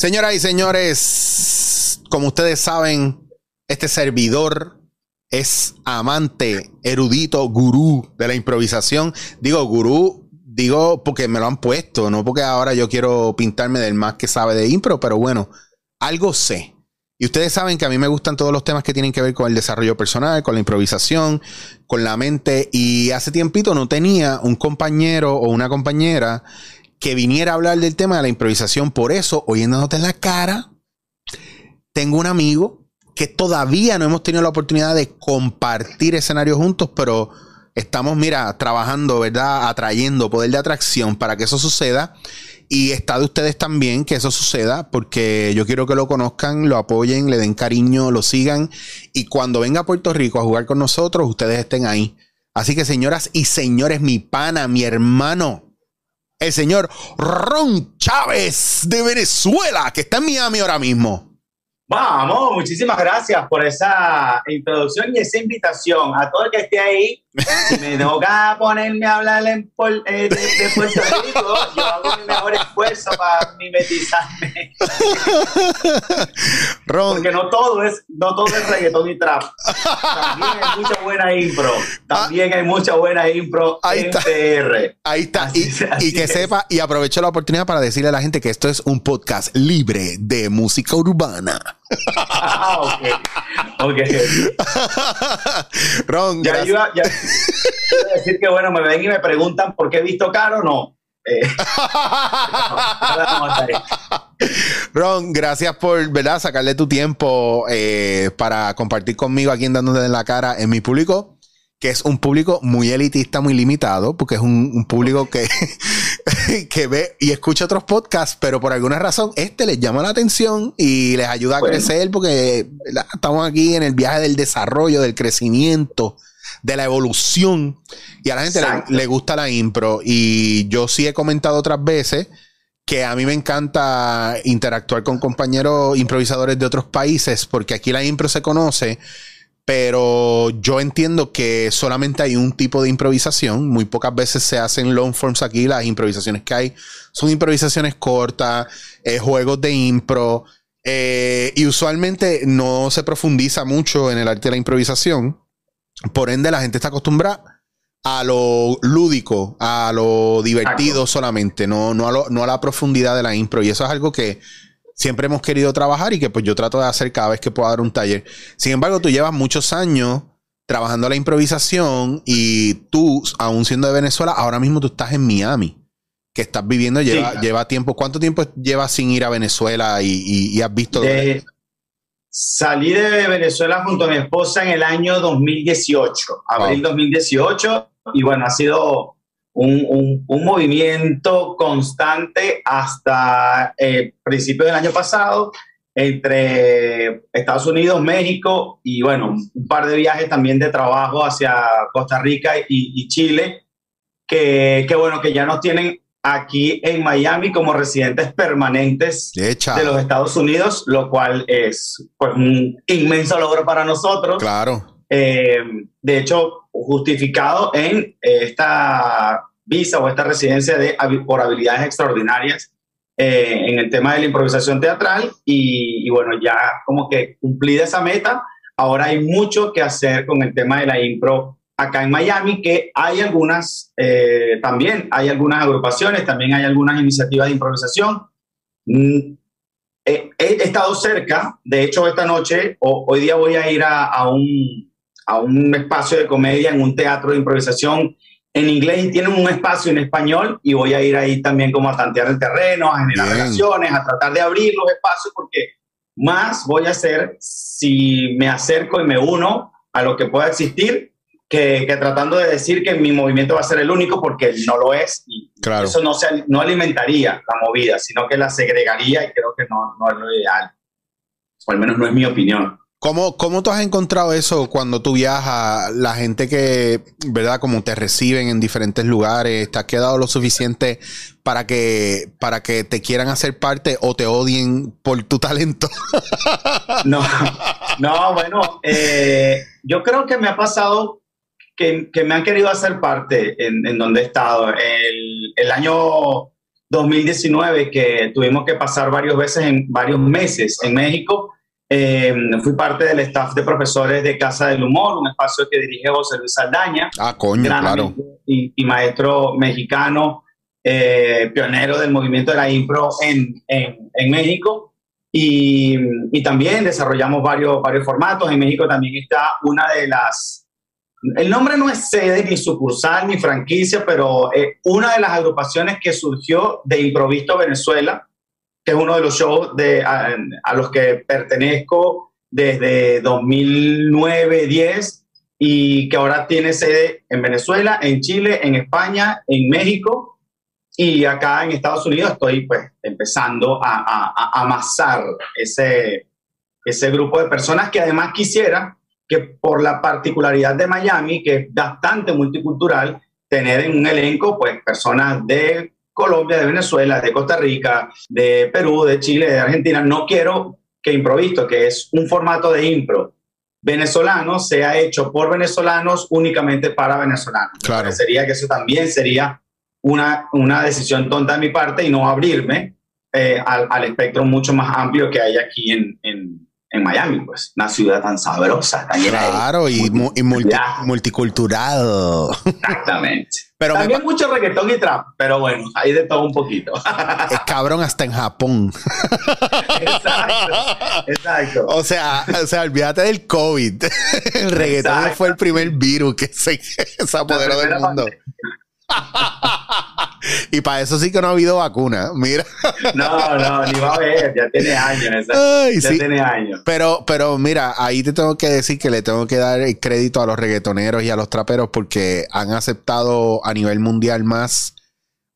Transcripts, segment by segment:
Señoras y señores, como ustedes saben, este servidor es amante, erudito, gurú de la improvisación. Digo gurú, digo porque me lo han puesto, no porque ahora yo quiero pintarme del más que sabe de impro, pero bueno, algo sé. Y ustedes saben que a mí me gustan todos los temas que tienen que ver con el desarrollo personal, con la improvisación, con la mente. Y hace tiempito no tenía un compañero o una compañera que viniera a hablar del tema de la improvisación. Por eso, oyéndote en la cara, tengo un amigo que todavía no hemos tenido la oportunidad de compartir escenarios juntos, pero estamos, mira, trabajando, ¿verdad? Atrayendo poder de atracción para que eso suceda. Y está de ustedes también que eso suceda, porque yo quiero que lo conozcan, lo apoyen, le den cariño, lo sigan. Y cuando venga a Puerto Rico a jugar con nosotros, ustedes estén ahí. Así que, señoras y señores, mi pana, mi hermano, el señor Ron Chávez de Venezuela, que está en Miami ahora mismo. Vamos, muchísimas gracias por esa introducción y esa invitación a todo el que esté ahí. Si me toca ponerme a hablar en eh, de, Puerto Rico, yo hago mi mejor esfuerzo para mimetizarme. Porque no todo es, no todo es reggaetón y trap. También hay mucha buena impro. También hay mucha buena impro ahí en está. PR. Ahí está. y, que sepa y aprovecho la oportunidad para decirle a la gente que esto es un podcast libre de música urbana. Ah, ok. Ok. Ron, ya iba, ya, iba a decir que bueno, me ven y me preguntan por qué he visto caro, no. Eh, Ron, gracias por ¿verdad? sacarle tu tiempo eh, para compartir conmigo aquí en Dándote en la cara en mi público, que es un público muy elitista, muy limitado, porque es un, un público que, que ve y escucha otros podcasts, pero por alguna razón este les llama la atención y les ayuda a Bueno. crecer porque ¿verdad? estamos aquí en el viaje del desarrollo, del crecimiento, de la evolución y a la gente le, le gusta la impro y yo sí he comentado otras veces que a mí me encanta interactuar con compañeros improvisadores de otros países porque aquí la impro se conoce pero yo entiendo que solamente hay un tipo de improvisación. Muy pocas veces se hacen long forms aquí. Las improvisaciones que hay son improvisaciones cortas, eh, juegos de impro. eh, y usualmente no se profundiza mucho en el arte de la improvisación. Por ende, la gente está acostumbrada a lo lúdico, a lo divertido Exacto. solamente, no, no, a lo- no a la profundidad de la impro. Y eso es algo que siempre hemos querido trabajar y que pues yo trato de hacer cada vez que pueda dar un taller. Sin embargo, tú llevas muchos años trabajando la improvisación y tú, aún siendo de Venezuela, ahora mismo tú estás en Miami, que estás viviendo, lleva, Sí. lleva tiempo. ¿Cuánto tiempo llevas sin ir a Venezuela y, y- y has visto? De- salí de Venezuela junto a mi esposa en el año 2018, abril 2018, y bueno, ha sido un, un- un movimiento constante hasta eh, principios del año pasado entre Estados Unidos, México y bueno, un par de viajes también de trabajo hacia Costa Rica y, y Chile, que, que bueno, que ya nos tienen aquí en Miami como residentes permanentes de los Estados Unidos, lo cual es pues, un inmenso logro para nosotros. Claro. Eh, de hecho, justificado en eh, esta visa o esta residencia de, por habilidades extraordinarias eh, en el tema de la improvisación teatral y, y bueno, ya como que cumplida esa meta, ahora hay mucho que hacer con el tema de la impro acá en Miami, que hay algunas, eh, también hay algunas agrupaciones, también hay algunas iniciativas de improvisación. Mm, he, he estado cerca, de hecho esta noche, o, hoy día voy a ir a, a un, a un espacio de comedia en un teatro de improvisación en inglés y tienen un espacio en español y voy a ir ahí también como a tantear el terreno, a generar Bien. relaciones, a tratar de abrir los espacios porque más voy a hacer si me acerco y me uno a lo que pueda existir que, que tratando de decir que mi movimiento va a ser el único porque no lo es y Claro. eso no, se, no alimentaría la movida, sino que la segregaría y creo que no, no es lo ideal. O al menos no es mi opinión. ¿Cómo, ¿Cómo tú has encontrado eso cuando tú viajas? La gente que, ¿verdad? Como te reciben en diferentes lugares, ¿te has quedado lo suficiente para que, para que te quieran hacer parte o te odien por tu talento? No, no bueno, eh, yo creo que me ha pasado que, que me han querido hacer parte en, donde he estado. El, el año 2019 que tuvimos que pasar varias veces en varios meses en México. Eh, fui parte del staff de profesores de Casa del Humor, un espacio que dirige José Luis Saldaña. Ah, coño, claro. Y, maestro mexicano, eh, pionero del movimiento de la impro en, en, en México. Y, y, también desarrollamos varios, varios formatos. En México también está una de las el nombre no es sede, ni sucursal, ni franquicia, pero es una de las agrupaciones que surgió de Improvisto Venezuela, que es uno de los shows de, a, los que pertenezco desde 2009-10 y que ahora tiene sede en Venezuela, en Chile, en España, en México y acá en Estados Unidos estoy pues empezando a, a, amasar ese, ese grupo de personas que además quisiera que por la particularidad de Miami, que es bastante multicultural, tener en un elenco pues personas de Colombia, de Venezuela, de Costa Rica, de Perú, de Chile, de Argentina. No quiero que Improvisto, que es un formato de impro venezolano, sea hecho por venezolanos únicamente para venezolanos. Claro. Sería que eso también sería una, una decisión tonta de mi parte y no abrirme eh, al, al, espectro mucho más amplio que hay aquí en, en en Miami, pues, una ciudad tan sabrosa, tan llena Claro, y, y multi, multicultural. Exactamente. Pero También mucho reggaetón y trap, pero bueno, hay de todo un poquito. Es cabrón hasta en Japón. Exacto, exacto. O sea, o sea, olvídate del COVID. El reggaetón fue el primer virus que se, se apoderó del mundo. y para eso sí que no ha habido vacuna, mira. no, no, ni va a haber, ya tiene años. ya tiene años. Pero, pero mira, ahí te tengo que decir que le tengo que dar el crédito a los reggaetoneros y a los traperos porque han aceptado a nivel mundial más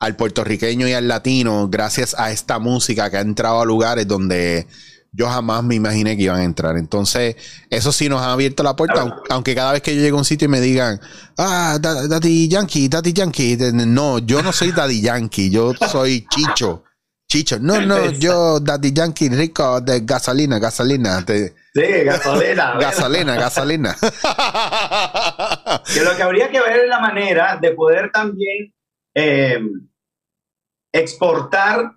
al puertorriqueño y al latino gracias a esta música que ha entrado a lugares donde yo jamás me imaginé que iban a entrar. Entonces, eso sí nos ha abierto la puerta, aunque cada vez que yo llego a un sitio y me digan, ah, Daddy Yankee, Daddy Yankee, no, yo no soy Daddy Yankee, yo soy Chicho. Chicho, no, no, yo Daddy Yankee rico de gasolina, gasolina. sí, gasolina. gasolina, gasolina. que lo que habría que ver es la manera de poder también eh, exportar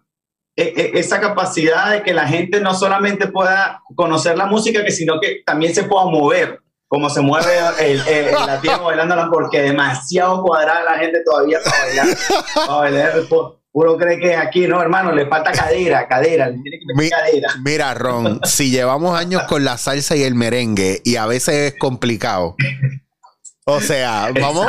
esa capacidad de que la gente no solamente pueda conocer la música, que sino que también se pueda mover, como se mueve el, el, latino bailando, porque demasiado cuadrada la gente todavía para bailar. Para bailar uno cree que aquí, no, hermano, le falta cadera, cadera, le tiene que meter cadera. Mira, Ron, si llevamos años con la salsa y el merengue y a veces es complicado, o sea, vamos.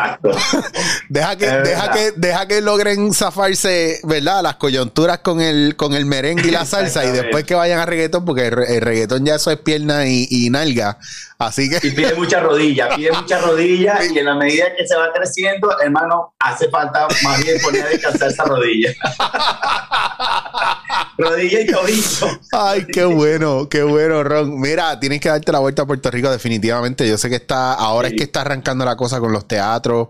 deja que, deja que, deja que logren zafarse, ¿verdad? Las coyunturas con el, con el merengue y la salsa y después que vayan a reggaetón, porque el, reggaetón ya eso es pierna y, y, nalga. Así que. Y pide mucha rodilla, pide mucha rodilla y en la medida que se va creciendo, hermano, hace falta más bien poner a descansar esa rodilla. rodilla y tobillo. Ay, qué bueno, qué bueno, Ron. Mira, tienes que darte la vuelta a Puerto Rico definitivamente. Yo sé que está, ahora es que está arrancando la cosa con los teatros.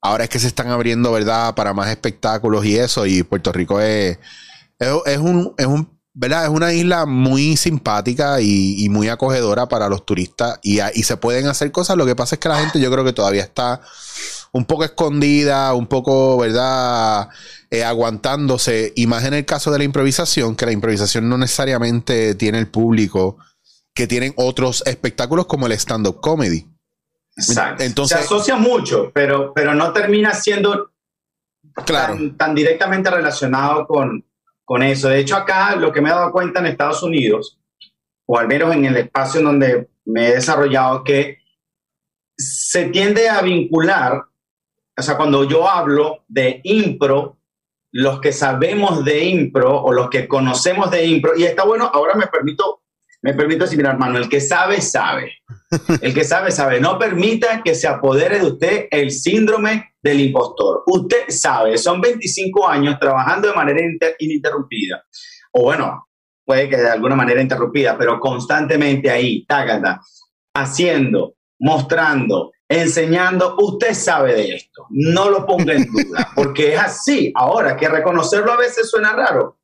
Ahora es que se están abriendo, ¿verdad? Para más espectáculos y eso. Y Puerto Rico es, es, un, es un ¿verdad? Es una isla muy simpática y, muy acogedora para los turistas y, y, se pueden hacer cosas. Lo que pasa es que la gente yo creo que todavía está un poco escondida, un poco, ¿verdad? Eh, aguantándose. Y más en el caso de la improvisación, que la improvisación no necesariamente tiene el público que tienen otros espectáculos como el stand-up comedy. Exacto. Entonces, se asocia mucho, pero, pero no termina siendo tan directamente relacionado con, con eso. De hecho, acá lo que me he dado cuenta en Estados Unidos, o al menos en el espacio en donde me he desarrollado, que se tiende a vincular, o sea, cuando yo hablo de impro, los que sabemos de impro o los que conocemos de impro, y está bueno, ahora me permito, me permito mira, hermano, el que sabe, sabe. El que sabe, sabe. No permita que se apodere de usted el síndrome del impostor. Usted sabe, son 25 años trabajando de manera ininterrumpida. O bueno, puede que de alguna manera interrumpida, pero constantemente ahí, tágata, haciendo, mostrando, enseñando. Usted sabe de esto. No lo ponga en duda, porque es así. Ahora, que reconocerlo a veces suena raro.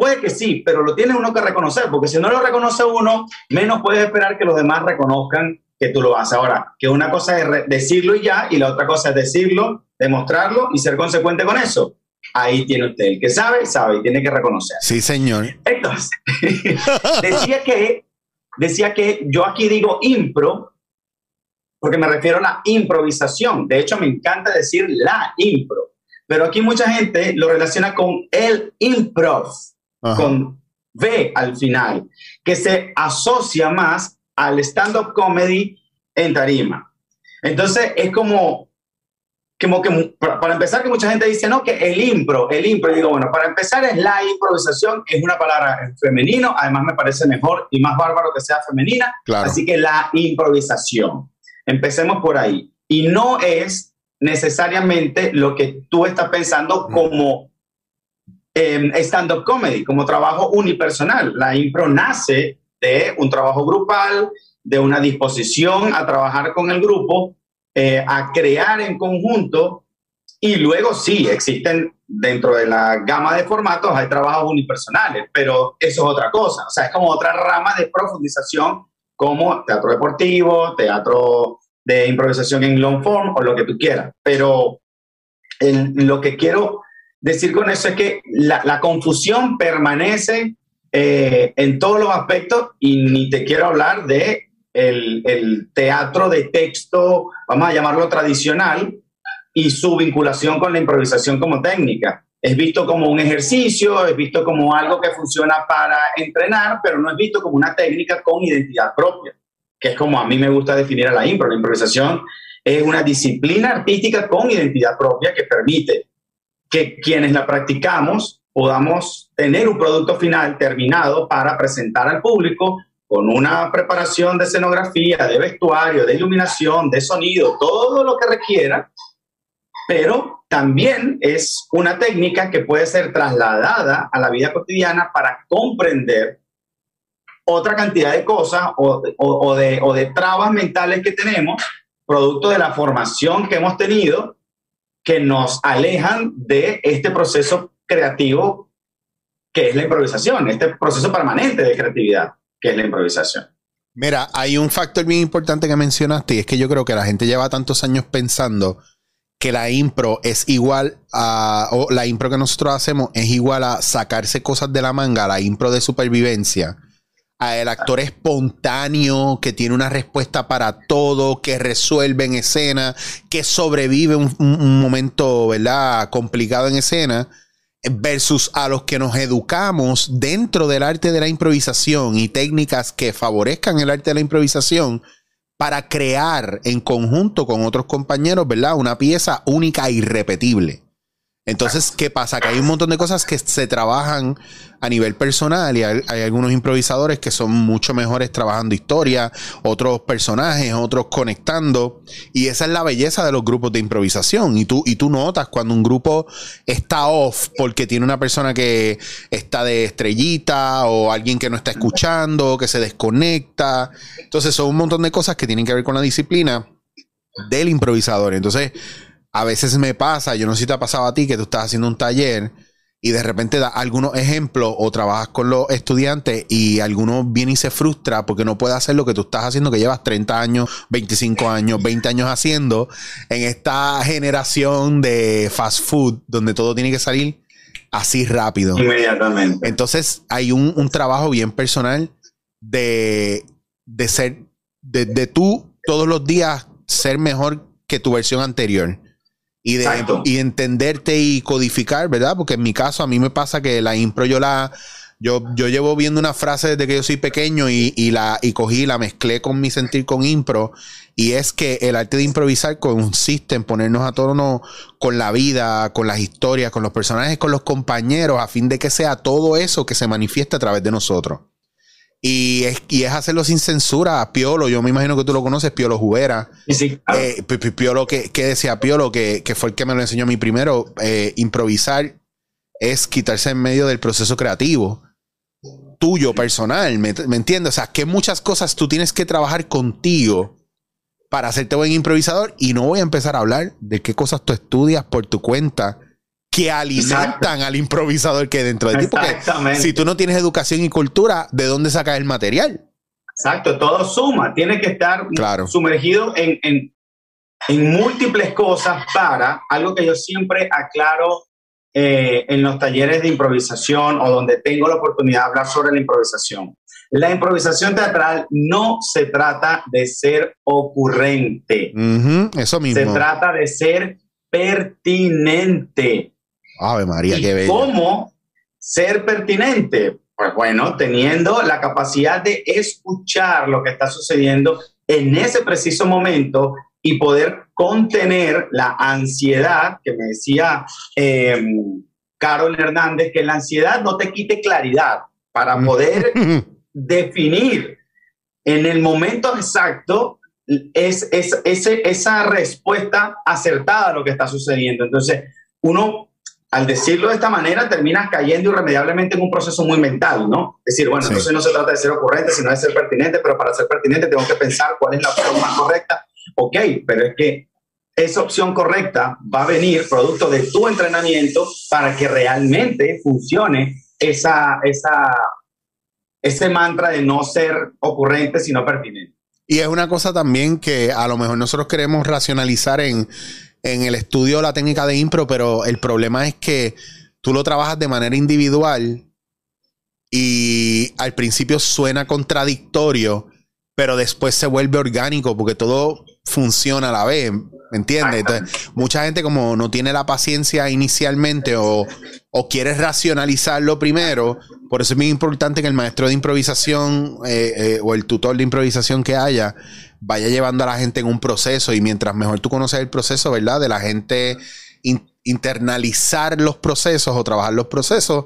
Puede que sí, pero lo tiene uno que reconocer, porque si no lo reconoce uno, menos puedes esperar que los demás reconozcan que tú lo haces. Ahora, que una cosa es decirlo y ya, y la otra cosa es decirlo, demostrarlo y ser consecuente con eso. ahí tiene usted. El que sabe, sabe y tiene que reconocer. Sí, señor. Entonces, decía que, decía que yo aquí digo impro porque me refiero a la improvisación. De hecho, me encanta decir la impro. Pero aquí mucha gente lo relaciona con el improv, con V al final, que se asocia más al stand-up comedy en tarima. Entonces, es como, como que, para empezar, que mucha gente dice, no, que el impro, el impro, digo, bueno, para empezar es la improvisación, es una palabra femenino, además me parece mejor y más bárbaro que sea femenina, así que la improvisación. Empecemos por ahí. Y no es necesariamente lo que tú estás pensando como eh, stand-up comedy, como trabajo unipersonal. La impro nace de un trabajo grupal, de una disposición a trabajar con el grupo, eh, a crear en conjunto y luego sí, existen dentro de la gama de formatos, hay trabajos unipersonales, pero eso es otra cosa, o sea, es como otra rama de profundización como teatro deportivo, teatro de improvisación en long form o lo que tú quieras. Pero lo que quiero decir con eso es que la, confusión permanece eh, en todos los aspectos y ni te quiero hablar de el, el, teatro de texto, vamos a llamarlo tradicional, y su vinculación con la improvisación como técnica es visto como un ejercicio, es visto como algo que funciona para entrenar, pero no es visto como una técnica con identidad propia, que es como a mí me gusta definir a la impro. La improvisación es una disciplina artística con identidad propia que permite que quienes la practicamos podamos tener un producto final terminado para presentar al público con una preparación de escenografía, de vestuario, de iluminación, de sonido, todo lo que requiera pero también es una técnica que puede ser trasladada a la vida cotidiana para comprender otra cantidad de cosas o, de, trabas mentales que tenemos, producto de la formación que hemos tenido, que nos alejan de este proceso creativo que es la improvisación, este proceso permanente de creatividad que es la improvisación. Mira, hay un factor bien importante que mencionaste y es que yo creo que la gente lleva tantos años pensando que la impro es igual a, o la impro que nosotros hacemos es igual a sacarse cosas de la manga, la impro de supervivencia, el actor espontáneo que tiene una respuesta para todo, que resuelve en escena, que sobrevive un, momento, ¿verdad? Complicado en escena, versus a los que nos educamos dentro del arte de la improvisación y técnicas que favorezcan el arte de la improvisación para crear en conjunto con otros compañeros, ¿verdad? Una pieza única e irrepetible. Entonces, ¿qué pasa? Que hay un montón de cosas que se trabajan a nivel personal y hay, algunos improvisadores que son mucho mejores trabajando historia, otros personajes, otros conectando. Y esa es la belleza de los grupos de improvisación. Y tú, y tú notas cuando un grupo está off porque tiene una persona que está de estrellita o alguien que no está escuchando, que se desconecta. Entonces, son un montón de cosas que tienen que ver con la disciplina del improvisador. Entonces, a veces me pasa, yo no sé si te ha pasado a ti, que tú estás haciendo un taller y de repente da algunos ejemplos o trabajas con los estudiantes y alguno viene y se frustra porque no puede hacer lo que tú estás haciendo, que llevas 30 años, 25 años, 20 años haciendo en esta generación de fast food donde todo tiene que salir así rápido. Inmediatamente. Entonces hay un, trabajo bien personal de, de ser, de, de tú todos los días ser mejor que tu versión anterior y de y entenderte y codificar, ¿verdad? Porque en mi caso a mí me pasa que la impro yo la yo, yo llevo viendo una frase desde que yo soy pequeño y, y la y cogí la mezclé con mi sentir con impro y es que el arte de improvisar consiste en ponernos a tono con la vida, con las historias, con los personajes, con los compañeros a fin de que sea todo eso que se manifieste a través de nosotros. Y es, y es hacerlo sin censura. Piolo, yo me imagino que tú lo conoces, Piolo Jubera. Sí, eh, Piolo, que, decía Piolo, que, fue el que me lo enseñó a mí primero. Eh, improvisar es quitarse en medio del proceso creativo tuyo, personal. ¿me, ¿Me entiendes? O sea, que muchas cosas tú tienes que trabajar contigo para hacerte buen improvisador. Y no voy a empezar a hablar de qué cosas tú estudias por tu cuenta que alimentan al improvisador que hay dentro de ti. Porque si tú no tienes educación y cultura, ¿de dónde sacas el material? Exacto, todo suma. Tiene que estar sumergido en, en, en, múltiples cosas para algo que yo siempre aclaro eh, en los talleres de improvisación o donde tengo la oportunidad de hablar sobre la improvisación. La improvisación teatral no se trata de ser ocurrente. eso mismo. Se trata de ser pertinente. Ave María, qué bello. ¿Cómo ser pertinente? Pues bueno, teniendo la capacidad de escuchar lo que está sucediendo en ese preciso momento y poder contener la ansiedad, que me decía eh, Carol Hernández, que la ansiedad no te quite claridad para poder definir en el momento exacto es, es, esa respuesta acertada a lo que está sucediendo. Entonces, uno, al decirlo de esta manera, termina cayendo irremediablemente en un proceso muy mental, ¿no? Es decir, bueno, entonces no se trata de ser ocurrente, sino de ser pertinente, pero para ser pertinente tengo que pensar cuál es la opción más correcta. Ok, pero es que esa opción correcta va a venir producto de tu entrenamiento para que realmente funcione esa, esa, ese mantra de no ser ocurrente, sino pertinente. Y es una cosa también que a lo mejor nosotros queremos racionalizar en, en el estudio la técnica de impro, pero el problema es que tú lo trabajas de manera individual y al principio suena contradictorio, pero después se vuelve orgánico porque todo funciona a la vez. ¿Me entiendes? mucha gente como no tiene la paciencia inicialmente o, o quiere racionalizarlo primero, por eso es muy importante que el maestro de improvisación eh, eh, o el tutor de improvisación que haya vaya llevando a la gente en un proceso y mientras mejor tú conoces el proceso, ¿verdad? De la gente internalizar los procesos o trabajar los procesos,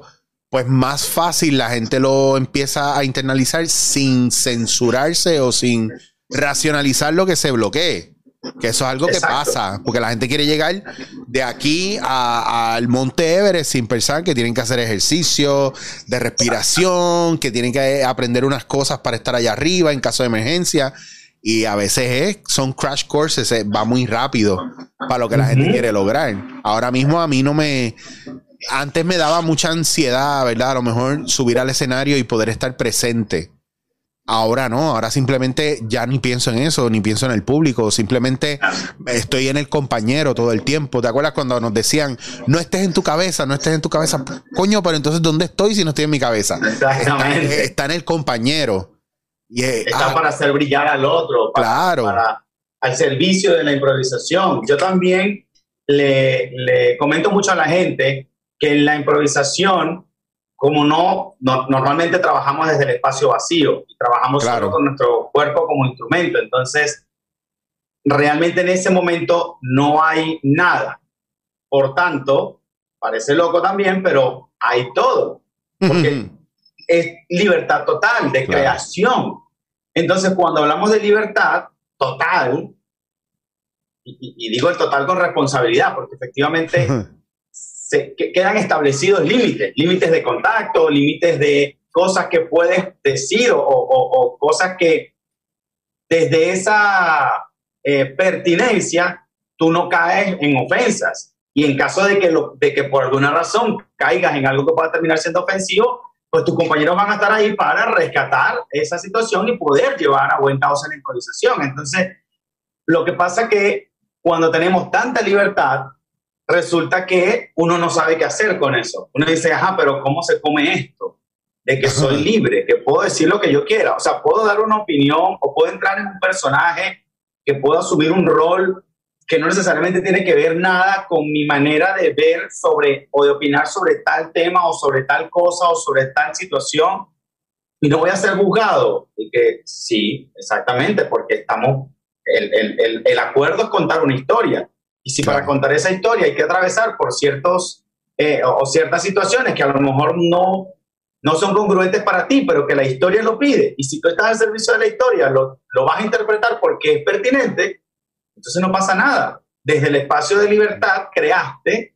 pues más fácil la gente lo empieza a internalizar sin censurarse o sin racionalizar lo que se bloquee. Que eso es algo que pasa, porque la gente quiere llegar de aquí al Monte Everest sin pensar que tienen que hacer ejercicio de respiración, que tienen que aprender unas cosas para estar allá arriba en caso de emergencia. Y a veces son crash courses, eh, va muy rápido para lo que la gente quiere lograr. Ahora mismo a mí no me... Antes me daba mucha ansiedad, ¿verdad? A lo mejor subir al escenario y poder estar presente Ahora no, ahora simplemente ya ni pienso en eso, ni pienso en el público, simplemente estoy en el compañero todo el tiempo. ¿Te acuerdas cuando nos decían, no estés en tu cabeza, no estés en tu cabeza? Coño, pero entonces, ¿dónde estoy si no estoy en mi cabeza? Exactamente. Está, en el compañero. Está ah, para hacer brillar al otro, para, claro. al servicio de la improvisación. Yo también le, le comento mucho a la gente que en la improvisación como no, normalmente trabajamos desde el espacio vacío y trabajamos solo con nuestro cuerpo como instrumento, entonces realmente en ese momento no hay nada. Por tanto, parece loco también, pero hay todo, porque es libertad total de creación. Entonces, cuando hablamos de libertad total, y, digo el total con responsabilidad, porque efectivamente se, quedan establecidos límites, límites de contacto, límites de cosas que puedes decir o, cosas que desde esa eh, pertinencia tú no caes en ofensas. Y en caso de que, lo, de que por alguna razón caigas en algo que pueda terminar siendo ofensivo, pues tus compañeros van a estar ahí para rescatar esa situación y poder llevar a buen causa la improvisación. Entonces, lo que pasa que cuando tenemos tanta libertad, resulta que uno no sabe qué hacer con eso. Uno dice, ajá, pero ¿cómo se come esto? De que soy libre, que puedo decir lo que yo quiera. O sea, puedo dar una opinión o puedo entrar en un personaje, que puedo asumir un rol que no necesariamente tiene que ver nada con mi manera de ver sobre o de opinar sobre tal tema o sobre tal cosa o sobre tal situación. Y no voy a ser juzgado. Y que sí, exactamente, porque estamos, el, el, el acuerdo es contar una historia. Y si para contar esa historia hay que atravesar por ciertos eh, o, ciertas situaciones que a lo mejor no, no son congruentes para ti, pero que la historia lo pide, y si tú estás al servicio de la historia, lo, lo vas a interpretar porque es pertinente, entonces no pasa nada. Desde el espacio de libertad creaste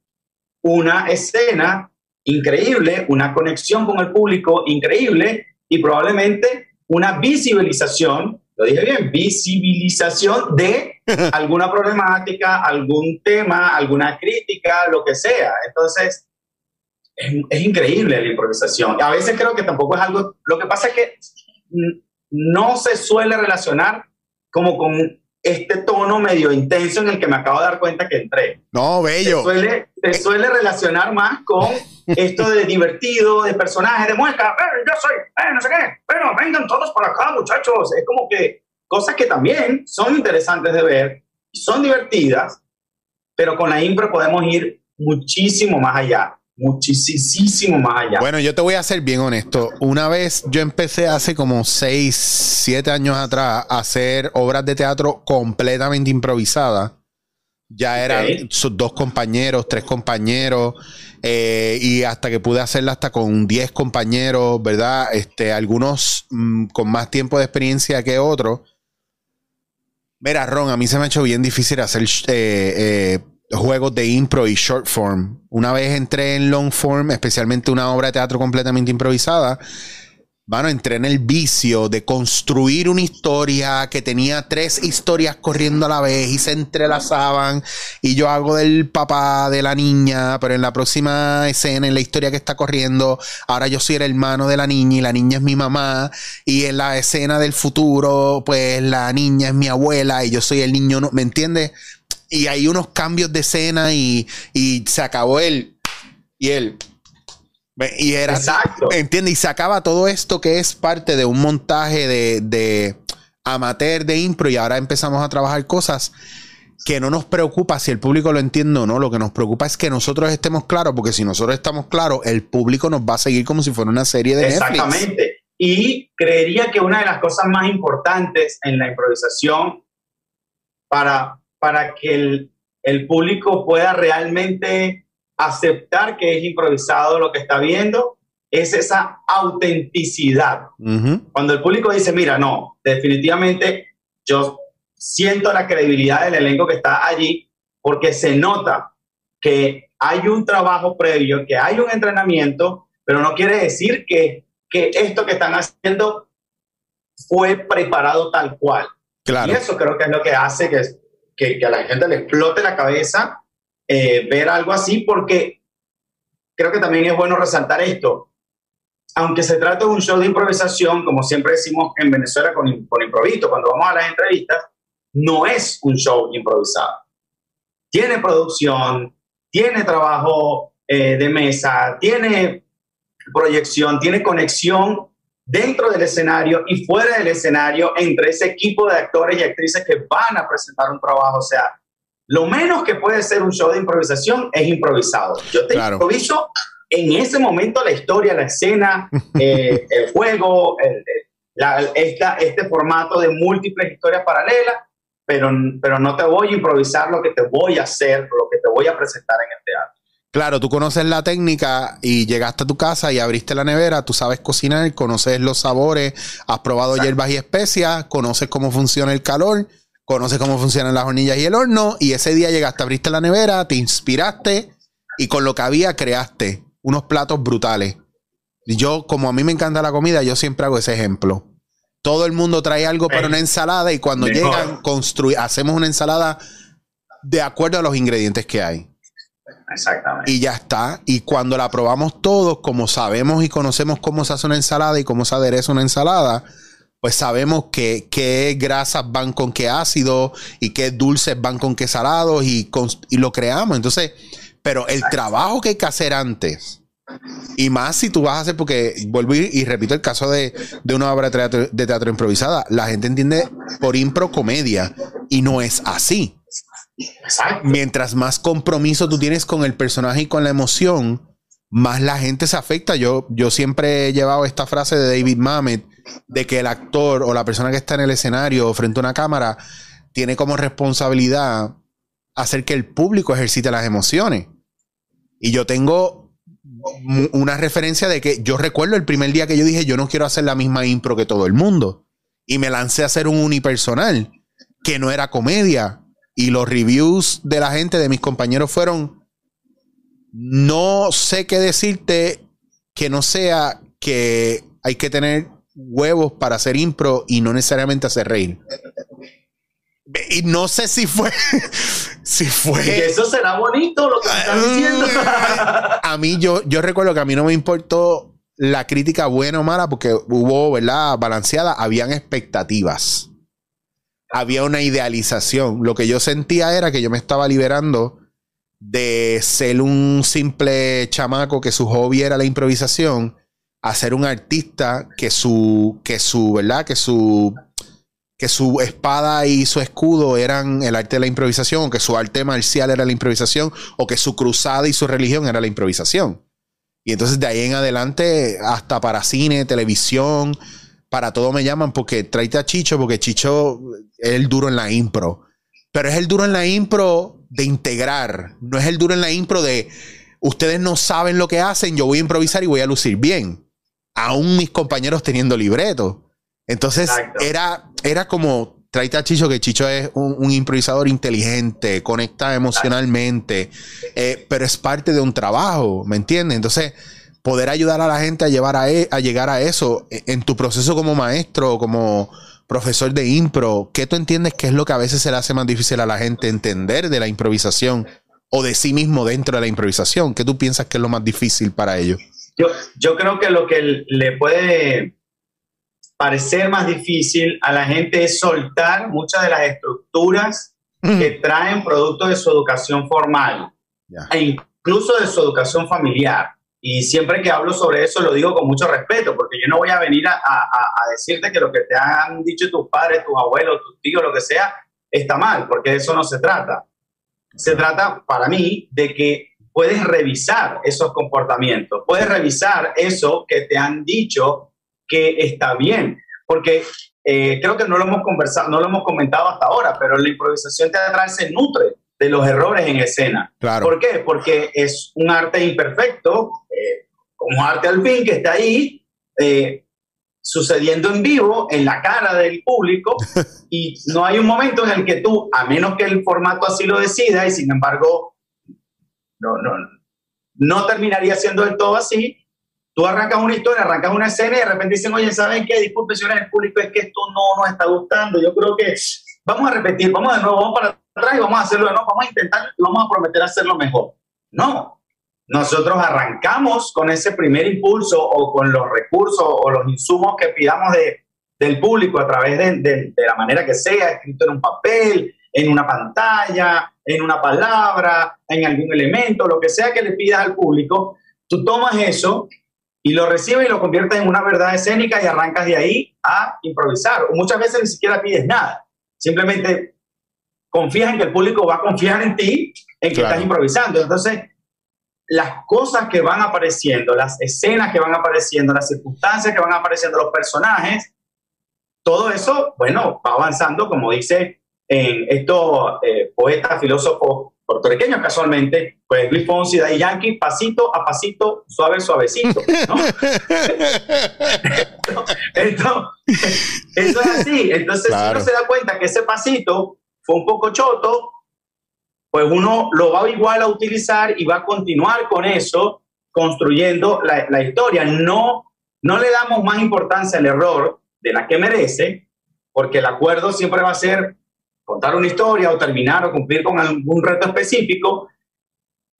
una escena increíble, una conexión con el público increíble y probablemente una visibilización lo dije bien, visibilización de alguna problemática, algún tema, alguna crítica, lo que sea. Entonces, es, increíble la improvisación. A veces creo que tampoco es algo, lo que pasa es que no se suele relacionar como con este tono medio intenso en el que me acabo de dar cuenta que entré. No, bello. Te suele, te suele relacionar más con esto de divertido, de personaje, de muestra, eh, yo soy, eh, no sé qué, bueno, vengan todos por acá, muchachos. Es como que cosas que también son interesantes de ver, son divertidas, pero con la impro podemos ir muchísimo más allá muchísimo más allá. Bueno, yo te voy a ser bien honesto. Una vez yo empecé hace como 6, 7 años atrás a hacer obras de teatro completamente improvisadas. Ya eran dos compañeros, tres compañeros, eh, y hasta que pude hacerla hasta con 10 compañeros, ¿verdad? Este, algunos mm, con más tiempo de experiencia que otros. Mira, Ron, a mí se me ha hecho bien difícil hacer eh, eh, juegos de impro y short form. Una vez entré en long form, especialmente una obra de teatro completamente improvisada, bueno, entré en el vicio de construir una historia que tenía tres historias corriendo a la vez y se entrelazaban y yo hago del papá de la niña, pero en la próxima escena, en la historia que está corriendo, ahora yo soy el hermano de la niña y la niña es mi mamá y en la escena del futuro, pues la niña es mi abuela y yo soy el niño, ¿me entiendes? Y hay unos cambios de escena y, se acabó él. Y él. Y era. Exacto. ¿Entiendes? Y se acaba todo esto que es parte de un montaje de, de amateur de impro y ahora empezamos a trabajar cosas que no nos preocupa si el público lo entiende o no. Lo que nos preocupa es que nosotros estemos claros, porque si nosotros estamos claros, el público nos va a seguir como si fuera una serie de Exactamente. Y creería que una de las cosas más importantes en la improvisación para para que el, el público pueda realmente aceptar que es improvisado lo que está viendo, es esa autenticidad. Cuando el público dice, mira, no, definitivamente yo siento la credibilidad del elenco que está allí porque se nota que hay un trabajo previo, que hay un entrenamiento, pero no quiere decir que, que esto que están haciendo fue preparado tal cual. Claro. Y eso creo que es lo que hace que que, a la gente le explote la cabeza eh, ver algo así, porque creo que también es bueno resaltar esto. Aunque se trate de un show de improvisación, como siempre decimos en Venezuela con, con improviso, cuando vamos a las entrevistas, no es un show improvisado. Tiene producción, tiene trabajo eh, de mesa, tiene proyección, tiene conexión dentro del escenario y fuera del escenario entre ese equipo de actores y actrices que van a presentar un trabajo. O sea, lo menos que puede ser un show de improvisación es improvisado. Yo te improviso en ese momento la historia, la escena, eh, el juego, este formato de múltiples historias paralelas, pero, pero no te voy a improvisar lo que te voy a hacer, lo que te voy a presentar en el teatro. Claro, tú conoces la técnica y llegaste a tu casa y abriste la nevera, tú sabes cocinar, conoces los sabores, has probado hierbas y especias, conoces cómo funciona el calor, conoces cómo funcionan las hornillas y el horno, y ese día llegaste, abriste la nevera, te inspiraste y con lo que había creaste unos platos brutales. Y yo, como a mí me encanta la comida, yo siempre hago ese ejemplo. Todo el mundo trae algo para una ensalada y cuando llegan, hacemos una ensalada de acuerdo a los ingredientes que hay. Exactamente. Y ya está. Y cuando la probamos todos, como sabemos y conocemos cómo se hace una ensalada y cómo se adereza una ensalada, pues sabemos que, qué grasas van con qué ácido y qué dulces van con qué salados y, y lo creamos. Entonces, pero el trabajo que hay que hacer antes, y más si tú vas a hacer, porque vuelvo y, repito el caso de, de, una obra de teatro, de teatro improvisada, la gente entiende por impro comedia y no es así. Mientras más compromiso tú tienes con el personaje y con la emoción, más la gente se afecta. Yo, yo siempre he llevado esta frase de David Mamet de que el actor o la persona que está en el escenario frente a una cámara tiene como responsabilidad hacer que el público ejercite las emociones. Y yo tengo una referencia de que yo recuerdo el primer día que yo dije yo no quiero hacer la misma impro que todo el mundo. Y me lancé a hacer un unipersonal que no era comedia, y los reviews de la gente, de mis compañeros, fueron, no sé qué decirte que no sea que hay que tener huevos para hacer impro y no necesariamente hacer reír. Y no sé si fue. si fue. eso será bonito lo que están diciendo. a mí, yo, yo recuerdo que a mí no me importó la crítica buena o mala porque hubo, ¿verdad? Balanceada, habían expectativas. Había una idealización. Lo que yo sentía era que yo me estaba liberando de ser un simple chamaco que su hobby era la improvisación a ser un artista que su, que su, ¿verdad? Que su, que su espada y su escudo eran el arte de la improvisación, o que su arte marcial era la improvisación, o que su cruzada y su religión era la improvisación. Y entonces de ahí en adelante, hasta para cine, televisión, para todo me llaman porque tráete a Chicho, porque Chicho es el duro en la impro. Pero es el duro en la impro de integrar, no es el duro en la impro de ustedes no saben lo que hacen, yo voy a improvisar y voy a lucir bien. Aún mis compañeros teniendo libreto. Entonces era, era como tráete a Chicho, que Chicho es un, improvisador inteligente, conecta emocionalmente, eh, pero es parte de un trabajo, ¿me entiendes? Entonces, poder ayudar a la gente a, llevar a, e, a llegar a eso e, en tu proceso como maestro, como profesor de impro, ¿qué tú entiendes que es lo que a veces se le hace más difícil a la gente entender de la improvisación o de sí mismo dentro de la improvisación? ¿Qué tú piensas que es lo más difícil para ellos? Yo, yo creo que lo que le puede parecer más difícil a la gente es soltar muchas de las estructuras que traen producto de su educación formal e incluso de su educación familiar. Y siempre que hablo sobre eso lo digo con mucho respeto, porque yo no voy a venir a, a, decirte que lo que te han dicho tus padres, tus abuelos, tus tíos, lo que sea, está mal, porque de eso no se trata. Se trata, para mí, de que puedes revisar esos comportamientos, puedes revisar eso que te han dicho que está bien, porque eh, creo que no lo hemos conversado, no lo hemos comentado hasta ahora, pero la improvisación teatral se nutre de los errores en escena. Claro. ¿Por qué? Porque es un arte imperfecto, eh, como arte al fin, que está ahí eh, sucediendo en vivo, en la cara del público, y no hay un momento en el que tú, a menos que el formato así lo decida, y sin embargo, no, no, no terminaría siendo del todo así, tú arrancas una historia, arrancas una escena y de repente dicen, oye, ¿saben qué? Disculpe, señores el público, es que esto no nos está gustando. Yo creo que vamos a repetir, vamos de nuevo, vamos para atrás y vamos a hacerlo de nuevo, vamos a intentar vamos a prometer hacerlo mejor. No, nosotros arrancamos con ese primer impulso o con los recursos o los insumos que pidamos de, del público a través de, de, de, la manera que sea, escrito en un papel, en una pantalla, en una palabra, en algún elemento, lo que sea que le pidas al público, tú tomas eso y lo recibes y lo conviertes en una verdad escénica y arrancas de ahí a improvisar. Muchas veces ni siquiera pides nada, simplemente confías en que el público va a confiar en ti, en que estás improvisando. Entonces, las cosas que van apareciendo, las escenas que van apareciendo, las circunstancias que van apareciendo, los personajes, todo eso, bueno, va avanzando, como dice en estos eh, poetas, filósofos puertorriqueños casualmente, pues Luis Fonsi, Daddy Yankee, pasito a pasito, suave, suavecito. ¿no? Entonces, eso es así. Entonces, si uno se da cuenta que ese pasito fue un poco choto, pues uno lo va igual a utilizar y va a continuar con eso, construyendo la, la historia. No, no le damos más importancia al error de la que merece, porque el acuerdo siempre va a ser contar una historia o terminar o cumplir con algún reto específico,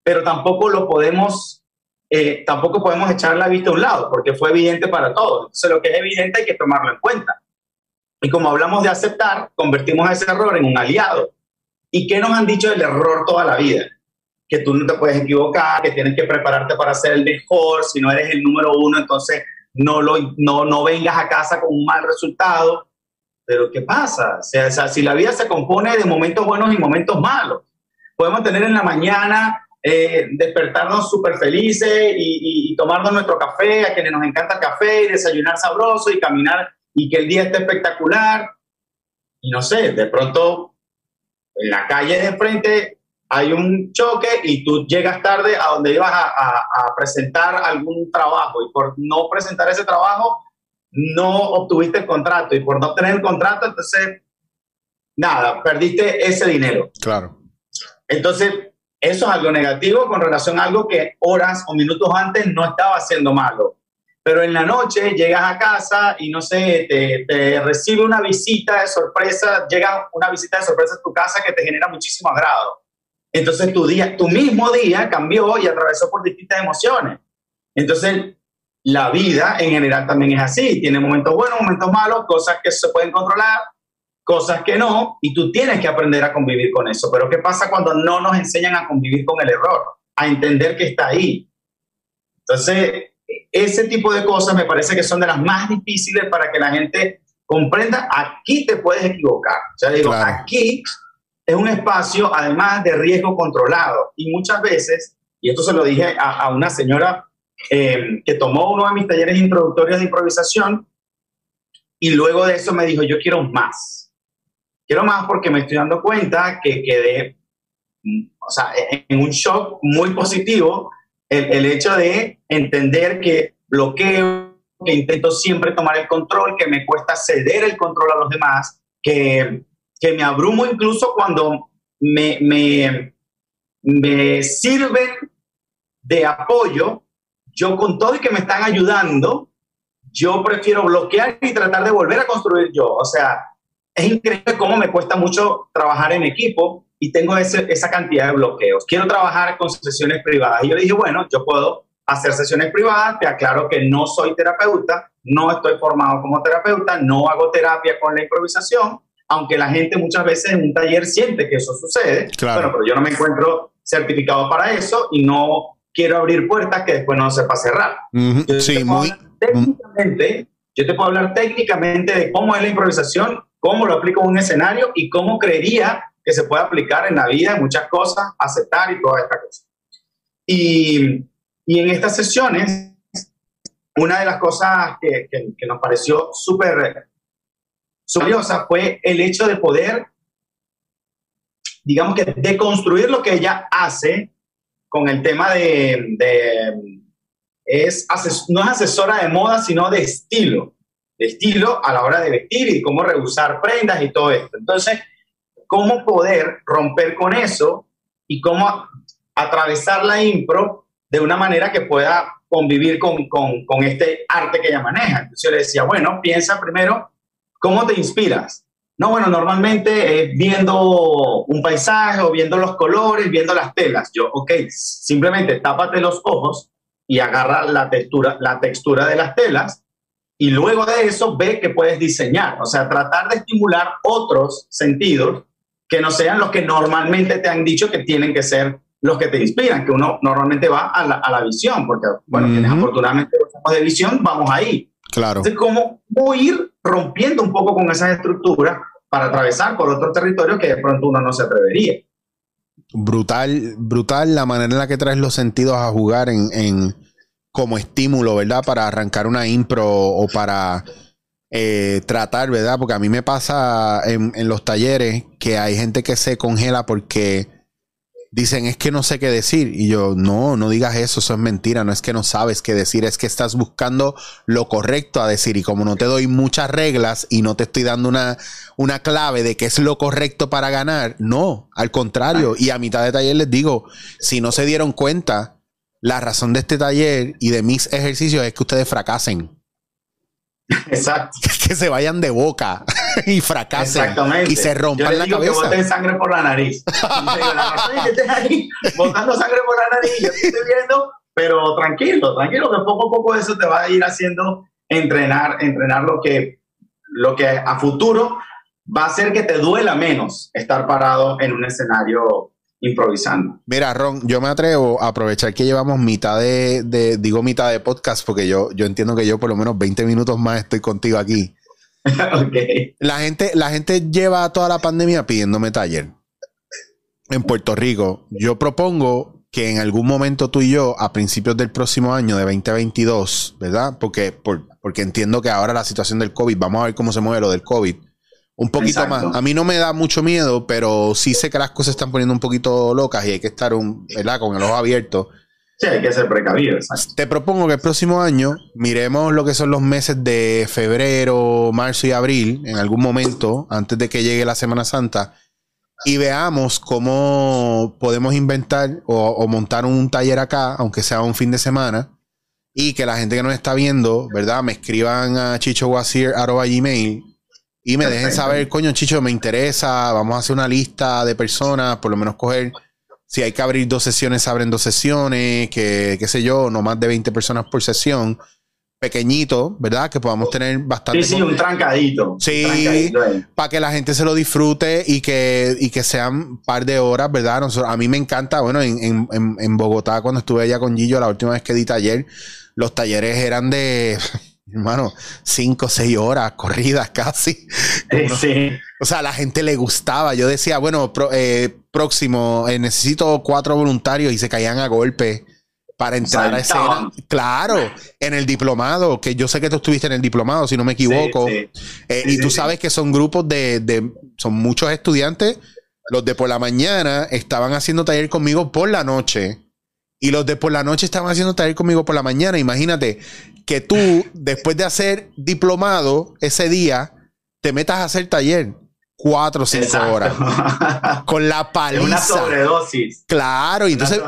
pero tampoco lo podemos, eh, tampoco podemos echar la vista a un lado, porque fue evidente para todos. Entonces, lo que es evidente hay que tomarlo en cuenta. Y como hablamos de aceptar, convertimos ese error en un aliado. ¿Y qué nos han dicho del error toda la vida? Que tú no te puedes equivocar, que tienes que prepararte para ser el mejor, si no eres el número uno, entonces no, lo, no, no vengas a casa con un mal resultado. Pero ¿qué pasa? O sea, si la vida se compone de momentos buenos y momentos malos, podemos tener en la mañana, eh, despertarnos súper felices y, y, tomarnos nuestro café, a quienes nos encanta el café, y desayunar sabroso y caminar y que el día esté espectacular. Y no sé, de pronto en la calle de frente hay un choque y tú llegas tarde a donde ibas a, a, a, presentar algún trabajo y por no presentar ese trabajo no obtuviste el contrato y por no tener el contrato, entonces, nada, perdiste ese dinero. Claro. Entonces, eso es algo negativo con relación a algo que horas o minutos antes no estaba haciendo malo pero en la noche llegas a casa y no sé, te, te, recibe una visita de sorpresa, llega una visita de sorpresa a tu casa que te genera muchísimo agrado. Entonces tu día, tu mismo día cambió y atravesó por distintas emociones. Entonces la vida en general también es así, tiene momentos buenos, momentos malos, cosas que se pueden controlar cosas que no, y tú tienes que aprender a convivir con eso. Pero ¿qué pasa cuando no nos enseñan a convivir con el error? A entender que está ahí. Entonces, ese tipo de cosas me parece que son de las más difíciles para que la gente comprenda, aquí te puedes equivocar. O sea, digo, aquí es un espacio además de riesgo controlado. Y muchas veces, y esto se lo dije a, una señora eh, que tomó uno de mis talleres introductorios de improvisación, y luego de eso me dijo, yo quiero más. Quiero más porque me estoy dando cuenta que quedé, o sea, en un shock muy positivo el, el hecho de entender que bloqueo, que intento siempre tomar el control, que me cuesta ceder el control a los demás, que, que me abrumo incluso cuando me, me, me sirven de apoyo, yo con todo y que me están ayudando, yo prefiero bloquear y tratar de volver a construir yo. O sea, es increíble cómo me cuesta mucho trabajar en equipo y tengo ese, esa cantidad de bloqueos. Quiero trabajar con sesiones privadas. Y yo dije, bueno, yo puedo hacer sesiones privadas, te aclaro que no soy terapeuta, no estoy formado como terapeuta, no hago terapia con la improvisación, aunque la gente muchas veces en un taller siente que eso sucede. Claro. Bueno, pero yo no me encuentro certificado para eso y no quiero abrir puertas que después no sepa cerrar. sí, muy... Técnicamente, yo te puedo hablar técnicamente de cómo es la improvisación, cómo lo aplico en un escenario y cómo creería que se puede aplicar en la vida, en muchas cosas, aceptar y todas estas cosas. Y, y en estas sesiones, una de las cosas que, que, nos pareció súper curiosa fue el hecho de poder, digamos que deconstruir lo que ella hace con el tema de, es, no es asesora de moda, sino de estilo, de estilo a la hora de vestir y cómo rehusar prendas y todo esto. Entonces, cómo poder romper con eso y cómo atravesar la impro de una manera que pueda convivir con, con, con este arte que ella maneja. Entonces yo le decía, bueno, piensa primero cómo te inspiras. No, bueno, normalmente es viendo un paisaje o viendo los colores, viendo las telas. Yo, ok, simplemente tápate los ojos y agarra la textura, la textura de las telas y luego de eso ve que puedes diseñar. O sea, tratar de estimular otros sentidos que no sean los que normalmente te han dicho que tienen que ser los que te inspiran, que uno normalmente va a la, a la visión, porque, bueno, tienes afortunadamente los de visión, vamos ahí. Claro. Entonces, ¿cómo, ir rompiendo un poco con esas estructuras para atravesar por otro territorio que de pronto uno no se atrevería? Brutal, brutal la manera en la que traes los sentidos a jugar en, en como estímulo, ¿verdad? Para arrancar una impro o para eh, tratar, ¿verdad? Porque a mí me pasa en, los talleres que hay gente que se congela porque dicen es que no sé qué decir. Y yo, no, no digas eso, eso es mentira, no es que no sabes qué decir, es que estás buscando lo correcto a decir. Y como no te doy muchas reglas y no te estoy dando una, una clave de qué es lo correcto para ganar, no, al contrario. Y a mitad de taller les digo, si no se dieron cuenta, la razón de este taller y de mis ejercicios es que ustedes fracasen. Exacto. Que se vayan de boca y fracasen. Exactamente. Y se rompan la cabeza. Que boten sangre por la nariz. que estés ahí botando sangre por la nariz. Yo te estoy viendo, pero tranquilo, tranquilo, que poco a poco eso te va a ir haciendo entrenar, entrenar lo que, lo que a futuro va a hacer que te duela menos estar parado en un escenario improvisando. Mira, Ron, yo me atrevo a aprovechar que llevamos mitad de, digo mitad de podcast, porque yo, yo entiendo que yo por lo menos 20 minutos más estoy contigo aquí. okay. La gente, la gente lleva toda la pandemia pidiéndome taller. En Puerto Rico, yo propongo que en algún momento tú y yo, a principios del próximo año de 2022, ¿verdad? Porque, porque entiendo que ahora la situación del COVID, vamos a ver cómo se mueve lo del COVID un poquito más. A mí no me da mucho miedo, pero sí sé que las cosas se están poniendo un poquito locas y hay que estar un, ¿verdad? con el ojo abierto. Sí, hay que ser precavido. Te propongo que el próximo año miremos lo que son los meses de febrero, marzo y abril, en algún momento, antes de que llegue la Semana Santa, y veamos cómo podemos inventar o, montar un taller acá, aunque sea un fin de semana, y que la gente que nos está viendo, ¿verdad? Me escriban a chichowasir.gmail y me dejen saber, coño, Chicho, me interesa, vamos a hacer una lista de personas, por lo menos coger, si hay que abrir dos sesiones, abren dos sesiones, que qué sé yo, no más de 20 personas por sesión, pequeñito, ¿verdad? Que podamos tener bastante. Sí, sí, un trancadito. Sí, para que la gente se lo disfrute y que, y que sean un par de horas, ¿verdad? a mí me encanta, bueno, en, en, en, Bogotá, cuando estuve allá con Gillo, la última vez que di taller, los talleres eran de, hermano, cinco o seis horas corridas casi. Sí. O sea, a la gente le gustaba. Yo decía, bueno, eh, próximo, eh, necesito cuatro voluntarios y se caían a golpe para entrar a escena. Claro, en el diplomado, que yo sé que tú estuviste en el diplomado, si no me equivoco. Eh, y tú sabes que son grupos de, son muchos estudiantes. Los de por la mañana estaban haciendo taller conmigo por la noche. Y los de por la noche estaban haciendo taller conmigo por la mañana. Imagínate que tú, después de hacer diplomado ese día, te metas a hacer taller cuatro o cinco horas. Con la paliza. Una sobredosis. Claro, y entonces.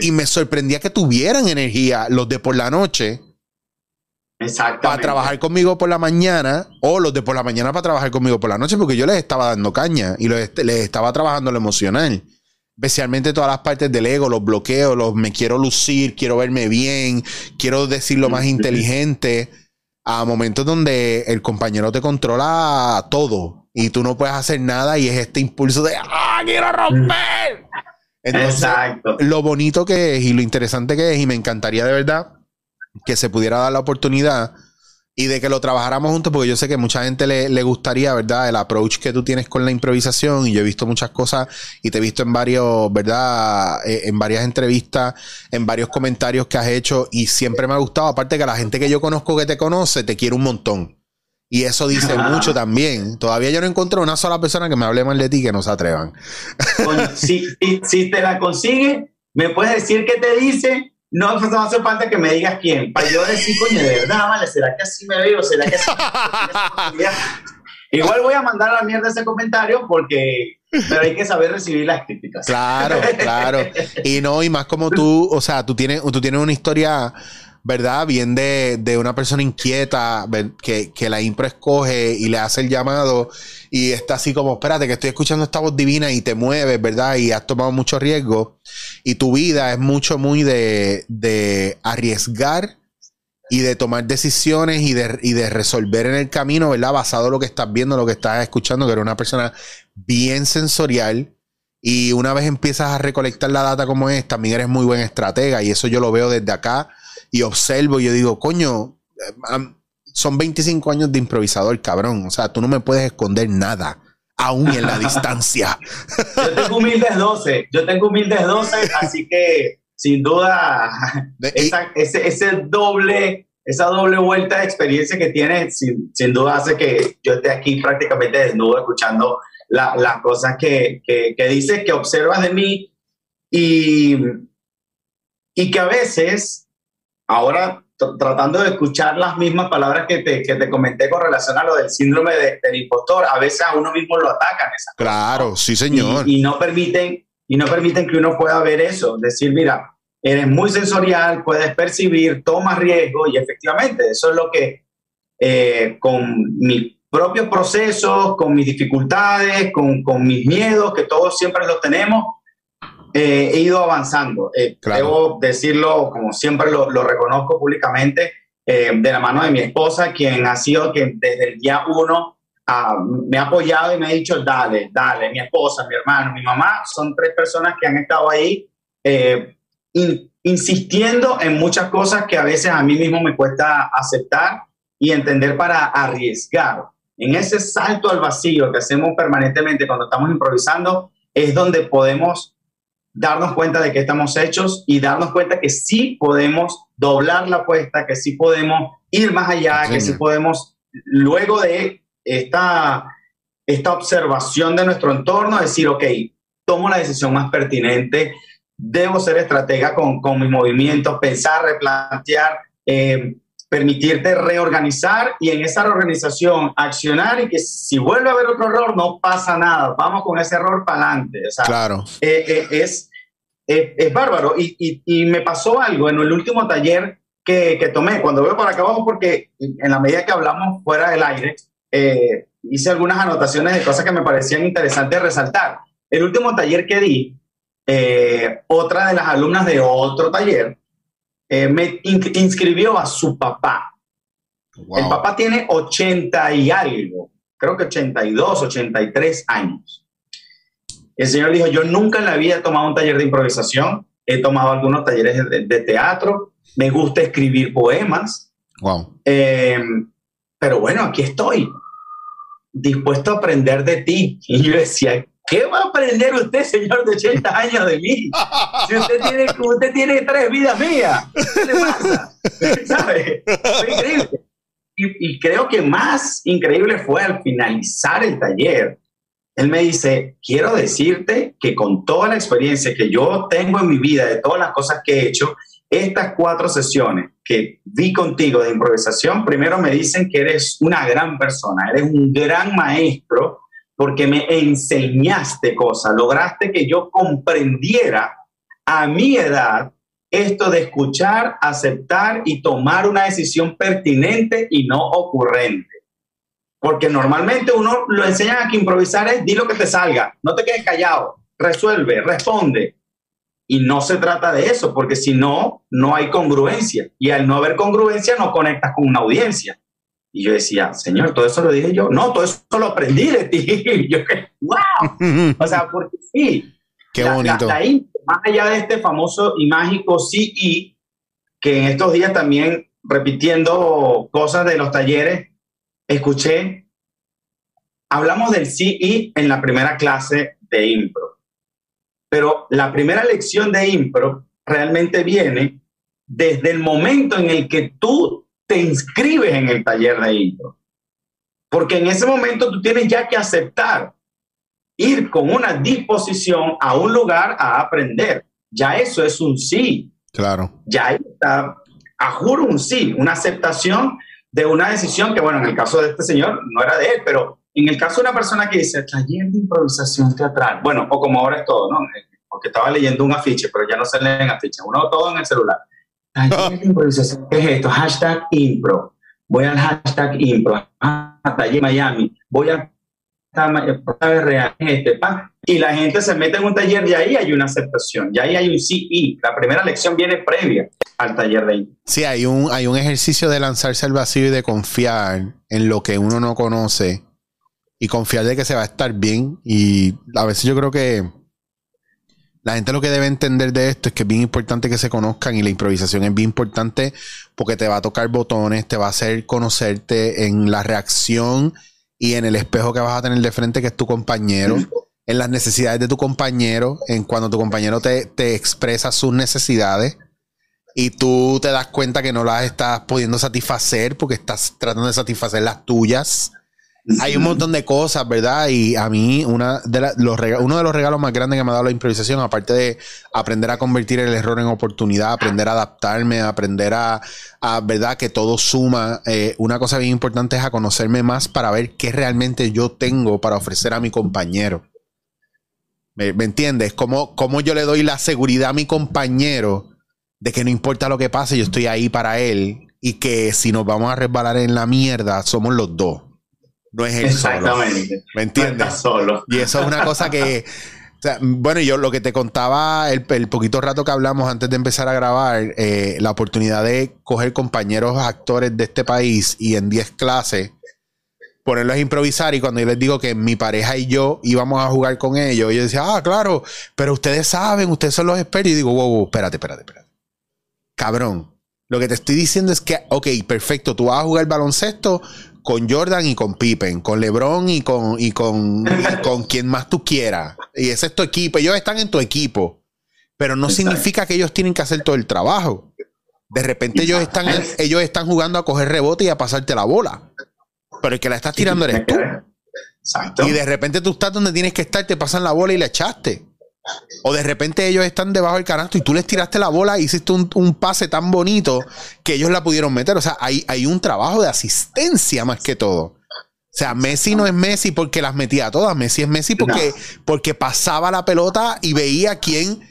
Y, me sorprendía que tuvieran energía los de por la noche. Exactamente. Para trabajar conmigo por la mañana, o los de por la mañana para trabajar conmigo por la noche, porque yo les estaba dando caña y les, estaba trabajando lo emocional. Especialmente todas las partes del ego, los bloqueos, los me quiero lucir, quiero verme bien, quiero decir lo más inteligente. A momentos donde el compañero te controla todo y tú no puedes hacer nada y es este impulso de ¡Ah, quiero romper! Exacto. Lo bonito que es y lo interesante que es, y me encantaría de verdad que se pudiera dar la oportunidad y de que lo trabajáramos juntos, porque yo sé que mucha gente le, gustaría, ¿verdad? El approach que tú tienes con la improvisación, y yo he visto muchas cosas y te he visto en varios, ¿verdad? Eh, en varias entrevistas, en varios comentarios que has hecho, y siempre me ha gustado, aparte que la gente que yo conozco que te conoce, te quiere un montón. Y eso dice mucho también. Todavía yo no encontré una sola persona que me hable mal de ti que no se atrevan. si, si, te la consigue, me puedes decir qué te dice. No, hace falta que me digas quién. Para yo decir, coño, de verdad, vale, ¿será que así me veo? ¿Será que así me Igual voy a mandar a la mierda ese comentario porque pero hay que saber recibir las críticas. Claro, claro. Y no, y más como tú, o sea, tú tienes, tú tienes una historia ¿verdad? Bien de, una persona inquieta que, la impro escoge y le hace el llamado y está así como, espérate, que estoy escuchando esta voz divina y te mueves, ¿verdad? Y has tomado mucho riesgo. Y tu vida es mucho, muy de, de arriesgar y de tomar decisiones y de, y de resolver en el camino, ¿verdad? Basado en lo que estás viendo, lo que estás escuchando, que eres una persona bien sensorial. Y una vez empiezas a recolectar la data como es, también eres muy buen estratega. Y eso yo lo veo desde acá y observo y yo digo, coño, eh, son 25 años de improvisador, cabrón. O sea, tú no me puedes esconder nada, aún en la distancia. Yo tengo humildes 12, yo tengo humildes 12, así que sin duda, ese, ese, doble, esa doble vuelta de experiencia que tienes, sin, sin duda hace que yo esté aquí prácticamente desnudo escuchando las cosas que, que, que dices, que observas de mí y, y que a veces ahora tratando de escuchar las mismas palabras que te, que te comenté con relación a lo del síndrome del impostor, a veces a uno mismo lo atacan. claro, sí, señor. Y, no permiten, y no permiten que uno pueda ver eso, decir, mira, eres muy sensorial, puedes percibir, tomas riesgo y efectivamente eso es lo que eh, con mis propios procesos, con mis dificultades, con, con mis miedos, que todos siempre los tenemos, eh, he ido avanzando. Eh, debo decirlo, como siempre lo, reconozco públicamente, eh, de la mano de mi esposa, quien ha sido quien desde el día uno ah, me ha apoyado y me ha dicho, dale, dale, mi esposa, mi hermano, mi mamá, son tres personas que han estado ahí insistiendo en muchas cosas que a veces a mí mismo me cuesta aceptar y entender para arriesgar. En ese salto al vacío que hacemos permanentemente cuando estamos improvisando, es donde podemos darnos cuenta de que estamos hechos y darnos cuenta que sí podemos doblar la apuesta, que sí podemos ir más allá, que sí podemos, luego de esta, esta observación de nuestro entorno, decir, ok, tomo la decisión más pertinente, debo ser estratega con, con mis movimientos, pensar, replantear, eh, permitirte reorganizar y en esa reorganización accionar y que si vuelve a haber otro error no pasa nada, vamos con ese error para adelante. claro. Eh, eh, es, es bárbaro. Y, y, me pasó algo en el último taller que, que, tomé, cuando veo para acá abajo, porque en la medida que hablamos fuera del aire, eh, hice algunas anotaciones de cosas que me parecían interesantes resaltar. El último taller que di, otra de las alumnas de otro taller, me inscribió a su papá El papá tiene 80 y algo, creo que 82, 83 años. El señor dijo, yo nunca en la vida he tomado un taller de improvisación, he tomado algunos talleres de, teatro, me gusta escribir poemas. Wow. Em, pero bueno, aquí estoy, dispuesto a aprender de ti. Y yo decía, ¿qué va a aprender usted, señor de 80 años de mí? Si usted tiene, usted tiene tres vidas mías, ¿qué le pasa? ¿Sabe? Fue increíble. Y, y creo que más increíble fue al finalizar el taller, él me dice, quiero decirte que con toda la experiencia que yo tengo en mi vida, de todas las cosas que he hecho, estas cuatro sesiones que vi contigo de improvisación, primero me dicen que eres una gran persona, eres un gran maestro porque me enseñaste cosas, lograste que yo comprendiera a mi edad esto de escuchar, aceptar y tomar una decisión pertinente y no ocurrente. Porque normalmente uno lo enseña a que improvisar es di lo que te salga, no te quedes callado, resuelve, responde. Y no se trata de eso, porque si no, no hay congruencia. Y al no haber congruencia, no conectas con una audiencia. Y yo decía, Señor, todo eso lo dije yo. No, todo eso lo aprendí de ti. Y yo, wow. o sea, porque sí. Qué bonito. más allá de este famoso y mágico CE, que en estos días también repitiendo cosas de los talleres, escuché, hablamos del CE en la primera clase de impro, pero la primera lección de impro realmente viene desde el momento en el que tú te inscribes en el taller de impro. Porque en ese momento tú tienes ya que aceptar ir con una disposición a un lugar a aprender. Ya eso es un sí. Claro. Ya está, a juro un sí, una aceptación de una decisión que, bueno, en el caso de este señor no era de él, pero en el caso de una persona que dice taller de improvisación teatral, bueno, o como ahora es todo, ¿no? Porque estaba leyendo un afiche, pero ya no se leen afiches, uno todo en el celular. Improvisación, ¿qué es esto? Hashtag impro. Voy al hashtag impro, taller Miami, voy a real, este, y la gente se mete en un taller y ahí hay una aceptación, y ahí hay un sí y. La primera lección viene previa al taller de Sí, hay un, hay un ejercicio de lanzarse al vacío y de confiar en lo que uno no conoce y confiar de que se va a estar bien. Y a veces yo creo que la gente lo que debe entender de esto es que es bien importante que se conozcan y la improvisación es bien importante porque te va a tocar botones, te va a hacer conocerte en la reacción y en el espejo que vas a tener de frente, que es tu compañero, en las necesidades de tu compañero, en cuando tu compañero te, te expresa sus necesidades y tú te das cuenta que no las estás pudiendo satisfacer porque estás tratando de satisfacer las tuyas. Hay un montón de cosas, ¿verdad? Y a mí una de los uno de los regalos más grandes que me ha dado la improvisación, aparte de aprender a convertir el error en oportunidad, aprender a adaptarme, aprender a, ¿verdad? Que todo suma. Eh, una cosa bien importante es a conocerme más para ver qué realmente yo tengo para ofrecer a mi compañero. ¿Me, me entiendes? ¿Cómo, ¿Cómo yo le doy la seguridad a mi compañero? de que no importa lo que pase, yo estoy ahí para él y que si nos vamos a resbalar en la mierda, somos los dos. No es él Exactamente. ¿Me entiendes? solo. Y eso es una cosa que. bueno, yo lo que te contaba el, poquito rato que hablamos antes de empezar a grabar, eh, la oportunidad de coger compañeros actores de este país y en 10 clases ponerlos a improvisar y cuando yo les digo que mi pareja y yo íbamos a jugar con ellos, ellos decían, ah, claro, pero ustedes saben, ustedes son los expertos y digo, wow, wow, espérate, espérate, espérate cabrón. Lo que te estoy diciendo es que, ok, perfecto, tú vas a jugar baloncesto con Jordan y con Pippen, con LeBron y con, y con, con quien más tú quieras. Y ese es tu equipo. Ellos están en tu equipo. Pero no significa que ellos tienen que hacer todo el trabajo. De repente ellos están, ellos están jugando a coger rebote y a pasarte la bola. Pero el que la estás tirando eres tú. Y de repente tú estás donde tienes que estar, te pasan la bola y la echaste. O de repente ellos están debajo del canasto y tú les tiraste la bola y hiciste un, pase tan bonito que ellos la pudieron meter. O sea, hay, hay un trabajo de asistencia más que todo. O sea, Messi no es Messi porque las metía todas. Messi es Messi porque, porque pasaba la pelota y veía quién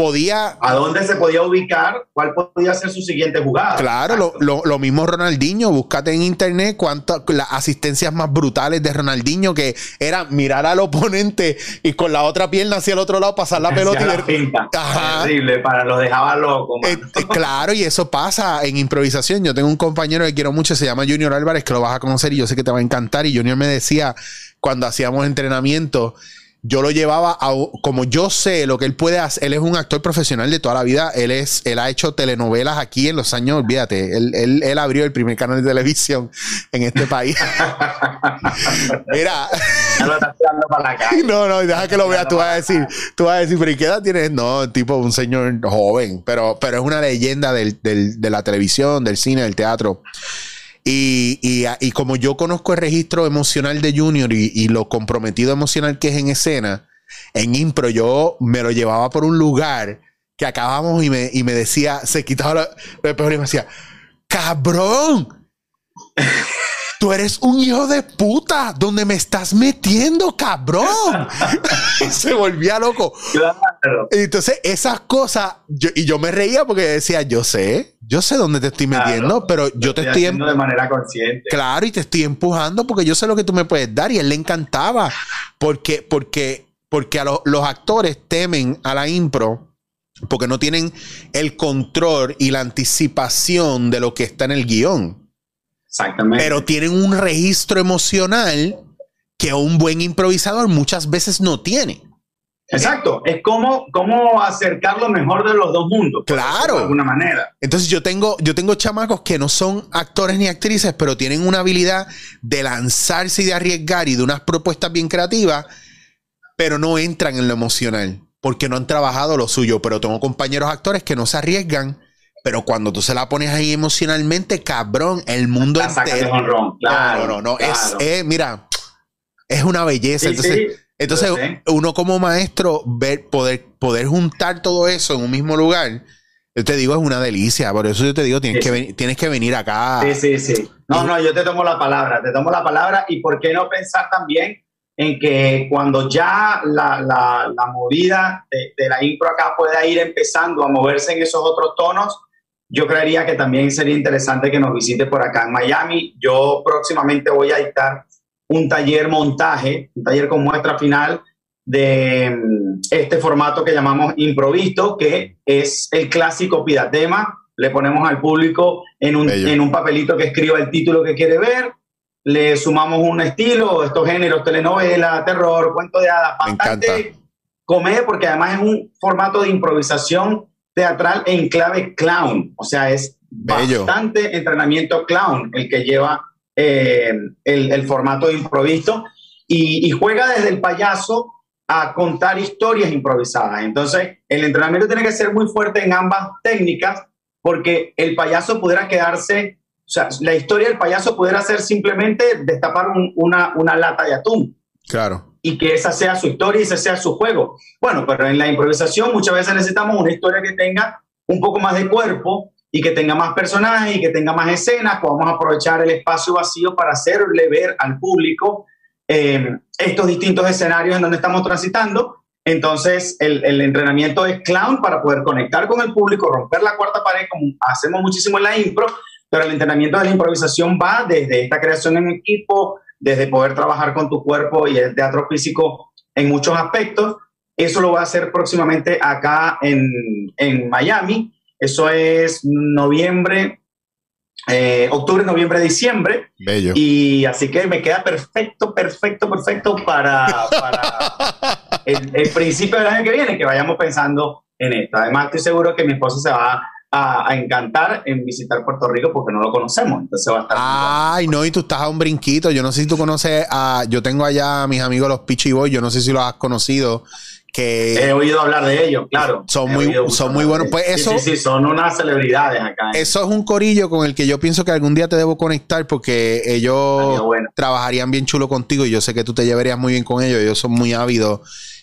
podía. ¿A dónde se podía ubicar? ¿Cuál podía ser su siguiente jugada? Claro, lo, mismo Ronaldinho. Búscate en internet cuántas las asistencias más brutales de Ronaldinho, que era mirar al oponente y con la otra pierna hacia el otro lado pasar la pelota y Terrible, para los dejaba locos. Eh, eh, claro, y eso pasa en improvisación. Yo tengo un compañero que quiero mucho, se llama Junior Álvarez, que lo vas a conocer y yo sé que te va a encantar. Y Junior me decía cuando hacíamos entrenamiento yo lo llevaba a, como yo sé lo que él puede hacer, él es un actor profesional de toda la vida, él es, él ha hecho telenovelas aquí en los años, olvídate, él, él, él abrió el primer canal de televisión en este país. Mira. No, no, deja que lo vea, tú vas a decir, tú vas a decir, pero ¿y qué edad tienes? No, tipo un señor joven, pero, pero es una leyenda del, del, de la televisión, del cine, del teatro. Y, y, como yo conozco el registro emocional de Junior y, lo comprometido emocional que es en escena, en impro yo me lo llevaba por un lugar que acabamos y me, y me decía, se quitaba el peor y me decía, cabrón. Tú eres un hijo de puta. ¿Dónde me estás metiendo, cabrón? se volvía loco. Entonces, esas cosas, y yo me reía porque decía, yo sé, yo sé dónde te estoy metiendo, pero yo te estoy, em de manera consciente. Claro, y te estoy empujando porque yo sé lo que tú me puedes dar y a él le encantaba porque porque porque a los actores temen a la impro porque no tienen el control y la anticipación de lo que está en el guion. Exactamente. Pero tienen un registro emocional que un buen improvisador muchas veces no tiene. Exacto, es como, como acercar lo mejor de los dos mundos. Claro. De alguna manera. Entonces yo tengo, yo tengo chamacos que no son actores ni actrices, pero tienen una habilidad de lanzarse y de arriesgar y de unas propuestas bien creativas, pero no entran en lo emocional, porque no han trabajado lo suyo. Pero tengo compañeros actores que no se arriesgan pero cuando tú se la pones ahí emocionalmente, cabrón, el mundo entero. Claro, no, no, no. Es, mira, es una belleza. entonces, entonces uno como maestro, ver, poder, poder juntar todo eso en un mismo lugar, yo te digo, es una delicia. Por eso yo te digo, tienes, que, tienes que venir acá. Sí, sí, sí. No, no, yo te tomo la palabra, te tomo la palabra. Y por qué no pensar también en que cuando ya la, la, la movida de, de la impro acá pueda ir empezando a moverse en esos otros tonos, yo creería que también sería interesante que nos visite por acá en Miami. Yo próximamente voy a dictar un taller montaje, un taller con muestra final de mm, este formato que llamamos improvisto, que es el clásico pidatema. Le ponemos al público en un, en un papelito que escriba el título que quiere ver, le sumamos un estilo, estos géneros, telenovela, terror, cuento de hadas, bastante comedia, porque además es un formato de improvisación teatral en clave clown. O sea, es bastante entrenamiento clown el que lleva eh, el, formato de improviso y, juega desde el payaso a contar historias improvisadas. Entonces, el entrenamiento tiene que ser muy fuerte en ambas técnicas porque el payaso pudiera quedarse, o sea, la historia del payaso pudiera ser simplemente destapar una, una lata de atún. Claro y que esa sea su historia y ese sea su juego. Bueno, pero en la improvisación muchas veces necesitamos una historia que tenga un poco más de cuerpo y que tenga más personajes y que tenga más escenas, podamos aprovechar el espacio vacío para hacerle ver al público eh, estos distintos escenarios en donde estamos transitando. Entonces, el, el, entrenamiento es clown para poder conectar con el público, romper la cuarta pared, como hacemos muchísimo en la impro, pero el entrenamiento de la improvisación va desde esta creación en equipo, desde poder trabajar con tu cuerpo y el teatro físico en muchos aspectos. Eso lo voy a hacer próximamente acá en, en Miami. Eso es noviembre, eh, octubre, noviembre, diciembre. Bello. Y así que me queda perfecto, perfecto, perfecto para, para el, el, principio del año que viene, que vayamos pensando en esto. Además, estoy seguro que mi esposa se va a, encantar en visitar Puerto Rico porque no lo conocemos. Entonces va a estar. Ay, no, y tú estás a un brinquito. Yo no sé si tú conoces a. Yo tengo allá a mis amigos los Pichi Boys. Yo no sé si los has conocido. Que he oído hablar de ellos, claro. Son muy, son muy buenos. Pues eso, sí, sí, son unas celebridades acá. Eso es un corillo con el que yo pienso que algún día te debo conectar porque ellos trabajarían bien chulo contigo y yo sé que tú te llevarías muy bien con ellos. Ellos son muy ávidos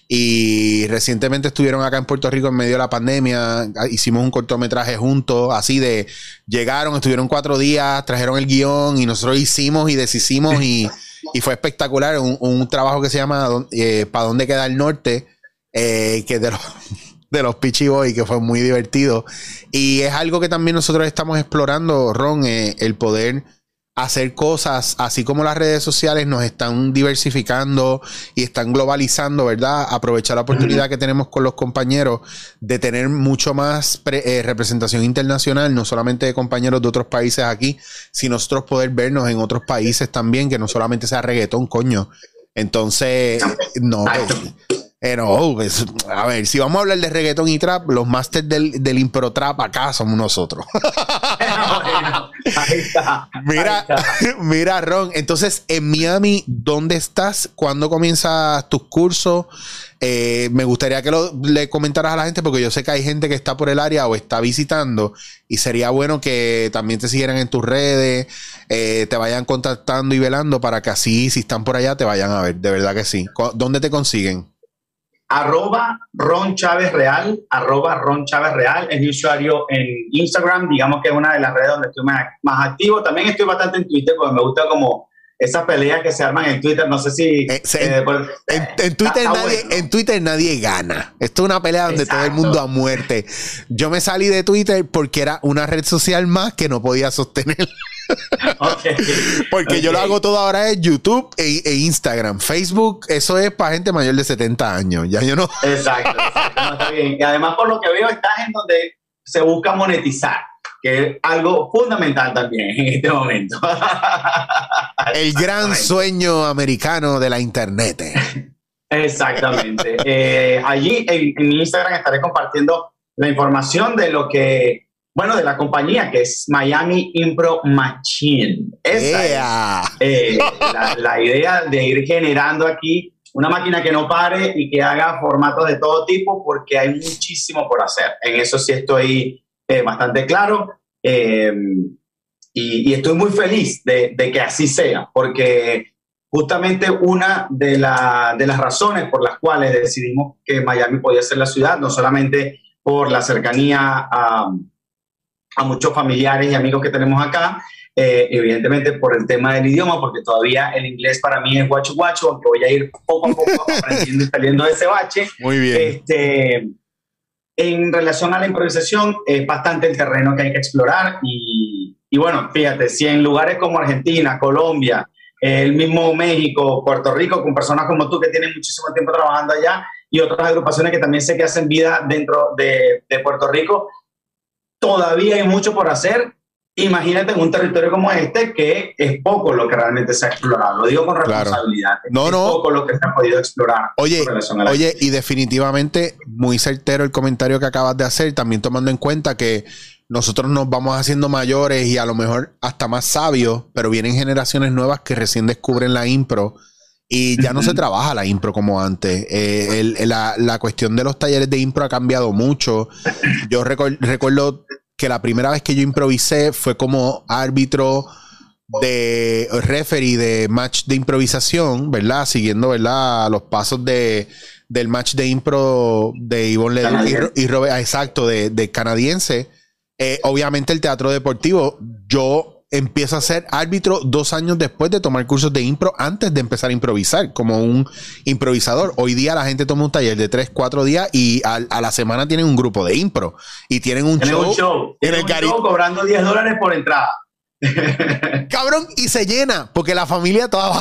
y recientemente estuvieron acá en Puerto Rico en medio de la pandemia. Hicimos un cortometraje juntos, así de llegaron, estuvieron cuatro días, trajeron el guion y nosotros hicimos y deshicimos y, y fue espectacular. Un, un, trabajo que se llama eh, ¿Para dónde queda el norte? Eh, que de los de los Peachy Boys, que fue muy divertido. Y es algo que también nosotros estamos explorando, Ron, eh, el poder hacer cosas, así como las redes sociales nos están diversificando y están globalizando, ¿verdad? Aprovechar la oportunidad que tenemos con los compañeros de tener mucho más eh, representación internacional, no solamente de compañeros de otros países aquí, sino nosotros poder vernos en otros países también, que no solamente sea reggaetón, coño. Entonces, no, pero, pues, a ver, si vamos a hablar de reggaeton y trap, los masters del, del impro trap acá somos nosotros. mira, mira, Ron, entonces en Miami, ¿dónde estás? ¿Cuándo comienzas tus cursos? Eh, me gustaría que lo, le comentaras a la gente porque yo sé que hay gente que está por el área o está visitando y sería bueno que también te siguieran en tus redes, eh, te vayan contactando y velando para que así, si están por allá, te vayan a ver. De verdad que sí. ¿Dónde te consiguen? Arroba Ron Chávez Real, arroba Ron Chávez Real, es mi usuario en Instagram, digamos que es una de las redes donde estoy más, activo. También estoy bastante en Twitter porque me gusta como esas peleas que se arman en Twitter, no sé si... Eh, eh, en, Twitter nadie, en Twitter nadie gana. Esto es una pelea donde todo el mundo a muerte. Yo me salí de Twitter porque era una red social más que no podía sostener. Porque yo lo hago todo ahora es YouTube e, e, Instagram. Facebook, eso es para gente mayor de 70 años. Ya yo no. Exacto, está bien. Y además, por lo que veo, estás en donde se busca monetizar, que es algo fundamental también en este momento. El gran sueño americano de la Internet. Exactamente. Eh, allí en, en Instagram estaré compartiendo la información de lo que bueno, de la compañía que es Miami Impro Machine. Esa es eh, la, idea de ir generando aquí una máquina que no pare y que haga formatos de todo tipo porque hay muchísimo por hacer. En eso sí estoy eh, bastante claro eh, y, estoy muy feliz de, que así sea porque justamente una de, de las razones por las cuales decidimos que Miami podía ser la ciudad, no solamente por la cercanía a a muchos familiares y amigos que tenemos acá, eh, evidentemente por el tema del idioma, porque todavía el inglés para mí es guacho guacho, aunque voy a ir poco a poco aprendiendo y saliendo de ese bache. Muy bien. Este, en relación a la improvisación, es bastante el terreno que hay que explorar y, y bueno, fíjate, si en lugares como Argentina, Colombia, el mismo México, Puerto Rico, con personas como tú que tienen muchísimo tiempo trabajando allá y otras agrupaciones que también sé que hacen vida dentro de, de Puerto Rico, todavía hay mucho por hacer. Imagínate en un territorio como este que es poco lo que realmente se ha explorado. Lo digo con responsabilidad. No, es no. poco lo que se ha podido explorar. Oye, oye, y definitivamente muy certero el comentario que acabas de hacer, también tomando en cuenta que nosotros nos vamos haciendo mayores y a lo mejor hasta más sabios, pero vienen generaciones nuevas que recién descubren la impro y ya no se trabaja la impro como antes. Eh, la, cuestión de los talleres de impro ha cambiado mucho. Yo recuerdo que la primera vez que yo improvisé fue como árbitro de referee de match de improvisación, ¿verdad? Siguiendo, ¿verdad? Los pasos de, del match de impro de Ivonne Leduc y, Robert, ah, exacto, de, de canadiense. Eh, obviamente el teatro deportivo, yo empiezo a ser árbitro dos años después de tomar cursos de impro, antes de empezar a improvisar, como un improvisador. Hoy día la gente toma un taller de tres, cuatro días y a, la semana tienen un grupo de impro y tienen un show. Un show. En el un show cobrando 10 dólares por entrada. Cabrón, y se llena, porque la familia toda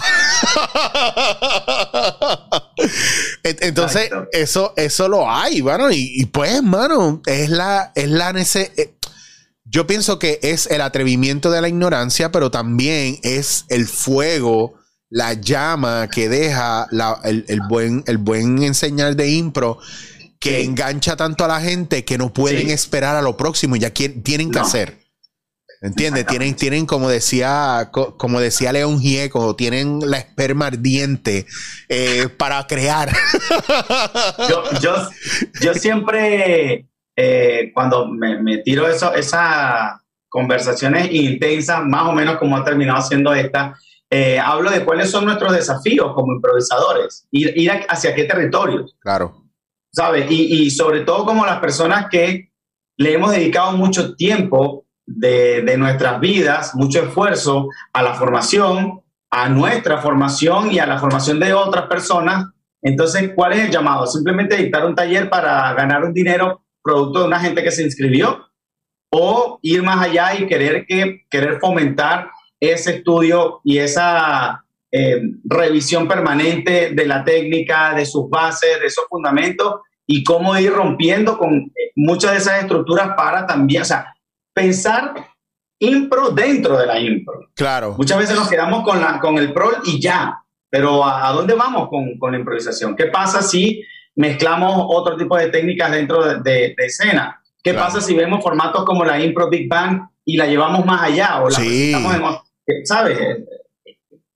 Entonces, eso, eso lo hay, mano. Y, pues, mano, es la, es la necesidad yo pienso que es el atrevimiento de la ignorancia, pero también es el fuego, la llama que deja el, buen, el buen enseñar de impro que engancha tanto a la gente que no pueden esperar a lo próximo y ya tienen que hacer. ¿Entiendes? Tienen, tienen, como decía, como decía León Gieco, tienen la esperma ardiente eh, para crear. Yo, yo, yo siempre eh, cuando me, tiro eso, esas conversaciones intensas, más o menos como ha terminado siendo esta, eh, hablo de cuáles son nuestros desafíos como improvisadores, ir, ir hacia qué territorios. Claro. ¿Sabes? Y, y, sobre todo como las personas que le hemos dedicado mucho tiempo de, de nuestras vidas, mucho esfuerzo a la formación, a nuestra formación y a la formación de otras personas Entonces, ¿cuál es el llamado? Simplemente dictar un taller para ganar un dinero producto de una gente que se inscribió o ir más allá y querer, que, querer fomentar ese estudio y esa eh, revisión permanente de la técnica, de sus bases, de esos fundamentos y cómo ir rompiendo con eh, muchas de esas estructuras para también, o sea, pensar impro dentro de la impro. Claro. Muchas veces nos quedamos con, la, con el pro y ya, pero ¿a, dónde vamos con, con, la improvisación? ¿Qué pasa si mezclamos otro tipo de técnicas dentro de, de, escena? ¿Qué pasa si vemos formatos como la impro Big Bang y la llevamos más allá? O la sí. ¿Sabes?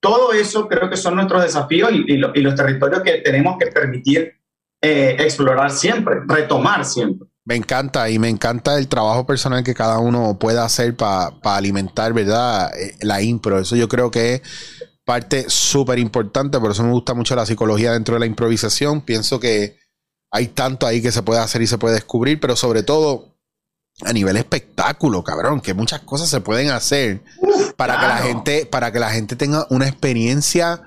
Todo eso creo que son nuestros desafíos y, y, y los territorios que tenemos que permitir eh, explorar siempre, retomar siempre. Me encanta y me encanta el trabajo personal que cada uno pueda hacer para alimentar, ¿verdad? Eh, la impro. Eso yo creo que es parte súper importante, por eso me gusta mucho la psicología dentro de la improvisación. Pienso que hay tanto ahí que se puede hacer y se puede descubrir, pero sobre todo a nivel espectáculo, cabrón, que muchas cosas se pueden hacer para que la gente, para que la gente tenga una experiencia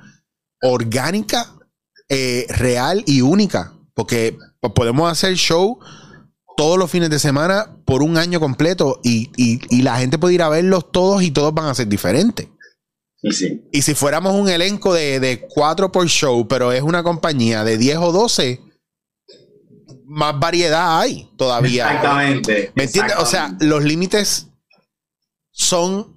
orgánica, eh, real y única. Porque podemos hacer show todos los fines de semana por un año completo y, la gente puede ir a verlos todos y todos van a ser diferentes. Y si fuéramos un elenco de, de, cuatro por show, pero es una compañía de 10 o 12, más variedad hay todavía. Exactamente. ¿Me entiendes? O sea, los límites son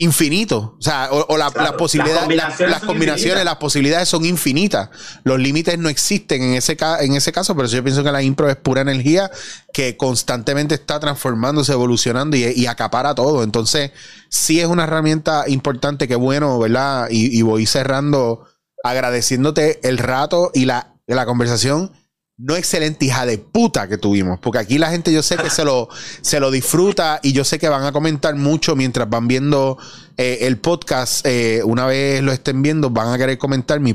infinito. O sea, o, la, las posibilidades, las combinaciones, las, posibilidades son infinitas. Los límites no existen en ese, en ese caso, pero yo pienso que la impro es pura energía que constantemente está transformándose, evolucionando y, acapara todo. Entonces, sí es una herramienta importante, que bueno, ¿verdad? Y, y voy cerrando agradeciéndote el rato y la, la conversación no excelente hija de puta que tuvimos. Porque aquí la gente yo sé que se lo, se lo disfruta y yo sé que van a comentar mucho mientras van viendo eh, el podcast. Eh, una vez lo estén viendo, van a querer comentar. Mi,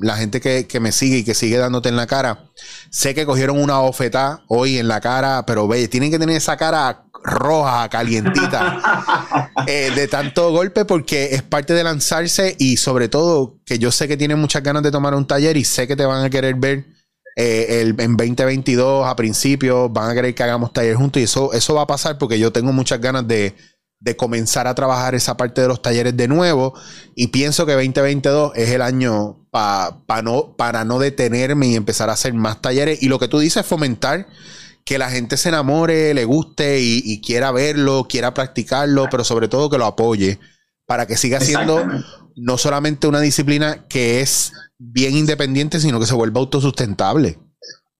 la gente que, que, me sigue y que sigue dándote en la cara. Sé que cogieron una bofetada hoy en la cara, pero ve, tienen que tener esa cara roja, calientita, eh, de tanto golpe porque es parte de lanzarse y sobre todo que yo sé que tienen muchas ganas de tomar un taller y sé que te van a querer ver eh, el, en 2022 a principios van a querer que hagamos taller juntos y eso, eso va a pasar porque yo tengo muchas ganas de, de comenzar a trabajar esa parte de los talleres de nuevo y pienso que 2022 es el año para no, para no detenerme y empezar a hacer más talleres. Y lo que tú dices es fomentar que la gente se enamore, le guste y, y quiera verlo, quiera practicarlo, pero sobre todo que lo apoye para que siga siendo no solamente una disciplina que es bien independiente, sino que se vuelva autosustentable.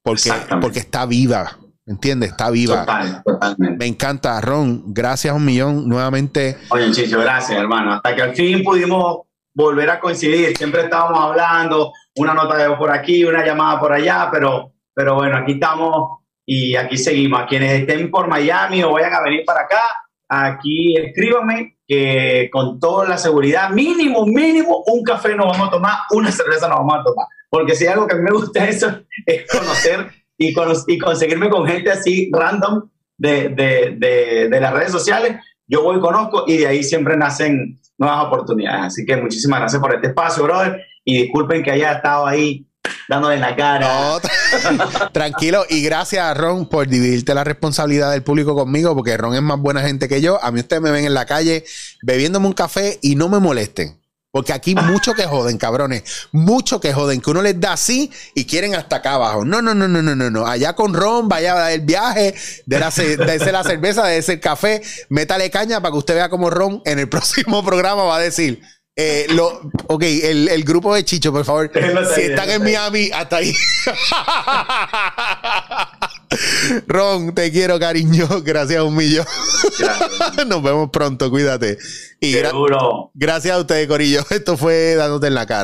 Porque, porque está viva. ¿Entiendes? Está viva. totalmente. Me encanta, Ron. Gracias un millón nuevamente. Oye, Chicho, gracias, hermano. Hasta que al fin pudimos volver a coincidir. Siempre estábamos hablando, una nota de por aquí, una llamada por allá, pero, pero bueno, aquí estamos y aquí seguimos. A quienes estén por Miami o vayan a venir para acá, aquí escríbanme que con toda la seguridad, mínimo, mínimo, un café nos vamos a tomar, una cerveza nos vamos a tomar. Porque si algo que a mí me gusta eso es conocer y, y conseguirme con gente así random de, de, de, de, las redes sociales. Yo voy, conozco y de ahí siempre nacen nuevas oportunidades. Así que muchísimas gracias por este espacio, brother. Y disculpen que haya estado ahí dándole la cara. tranquilo. Y gracias a Ron por dividirte la responsabilidad del público conmigo, porque Ron es más buena gente que yo. A mí ustedes me ven en la calle bebiéndome un café y no me molesten. Porque aquí mucho que joden, cabrones. Mucho que joden. Que uno les da así y quieren hasta acá abajo. No, no, no, no, no, no, no. Allá con Ron, vaya el viaje, de la, de la cerveza, de ese café. Métale caña para que usted vea como Ron en el próximo programa va a decir. Eh, lo, ok, el, el, grupo de Chicho, por favor. si están en Miami, hasta ahí. Ron, te quiero, cariño. Gracias a un millón. Nos vemos pronto, cuídate. Y gracias a ustedes, Corillo. Esto fue dándote en la cara.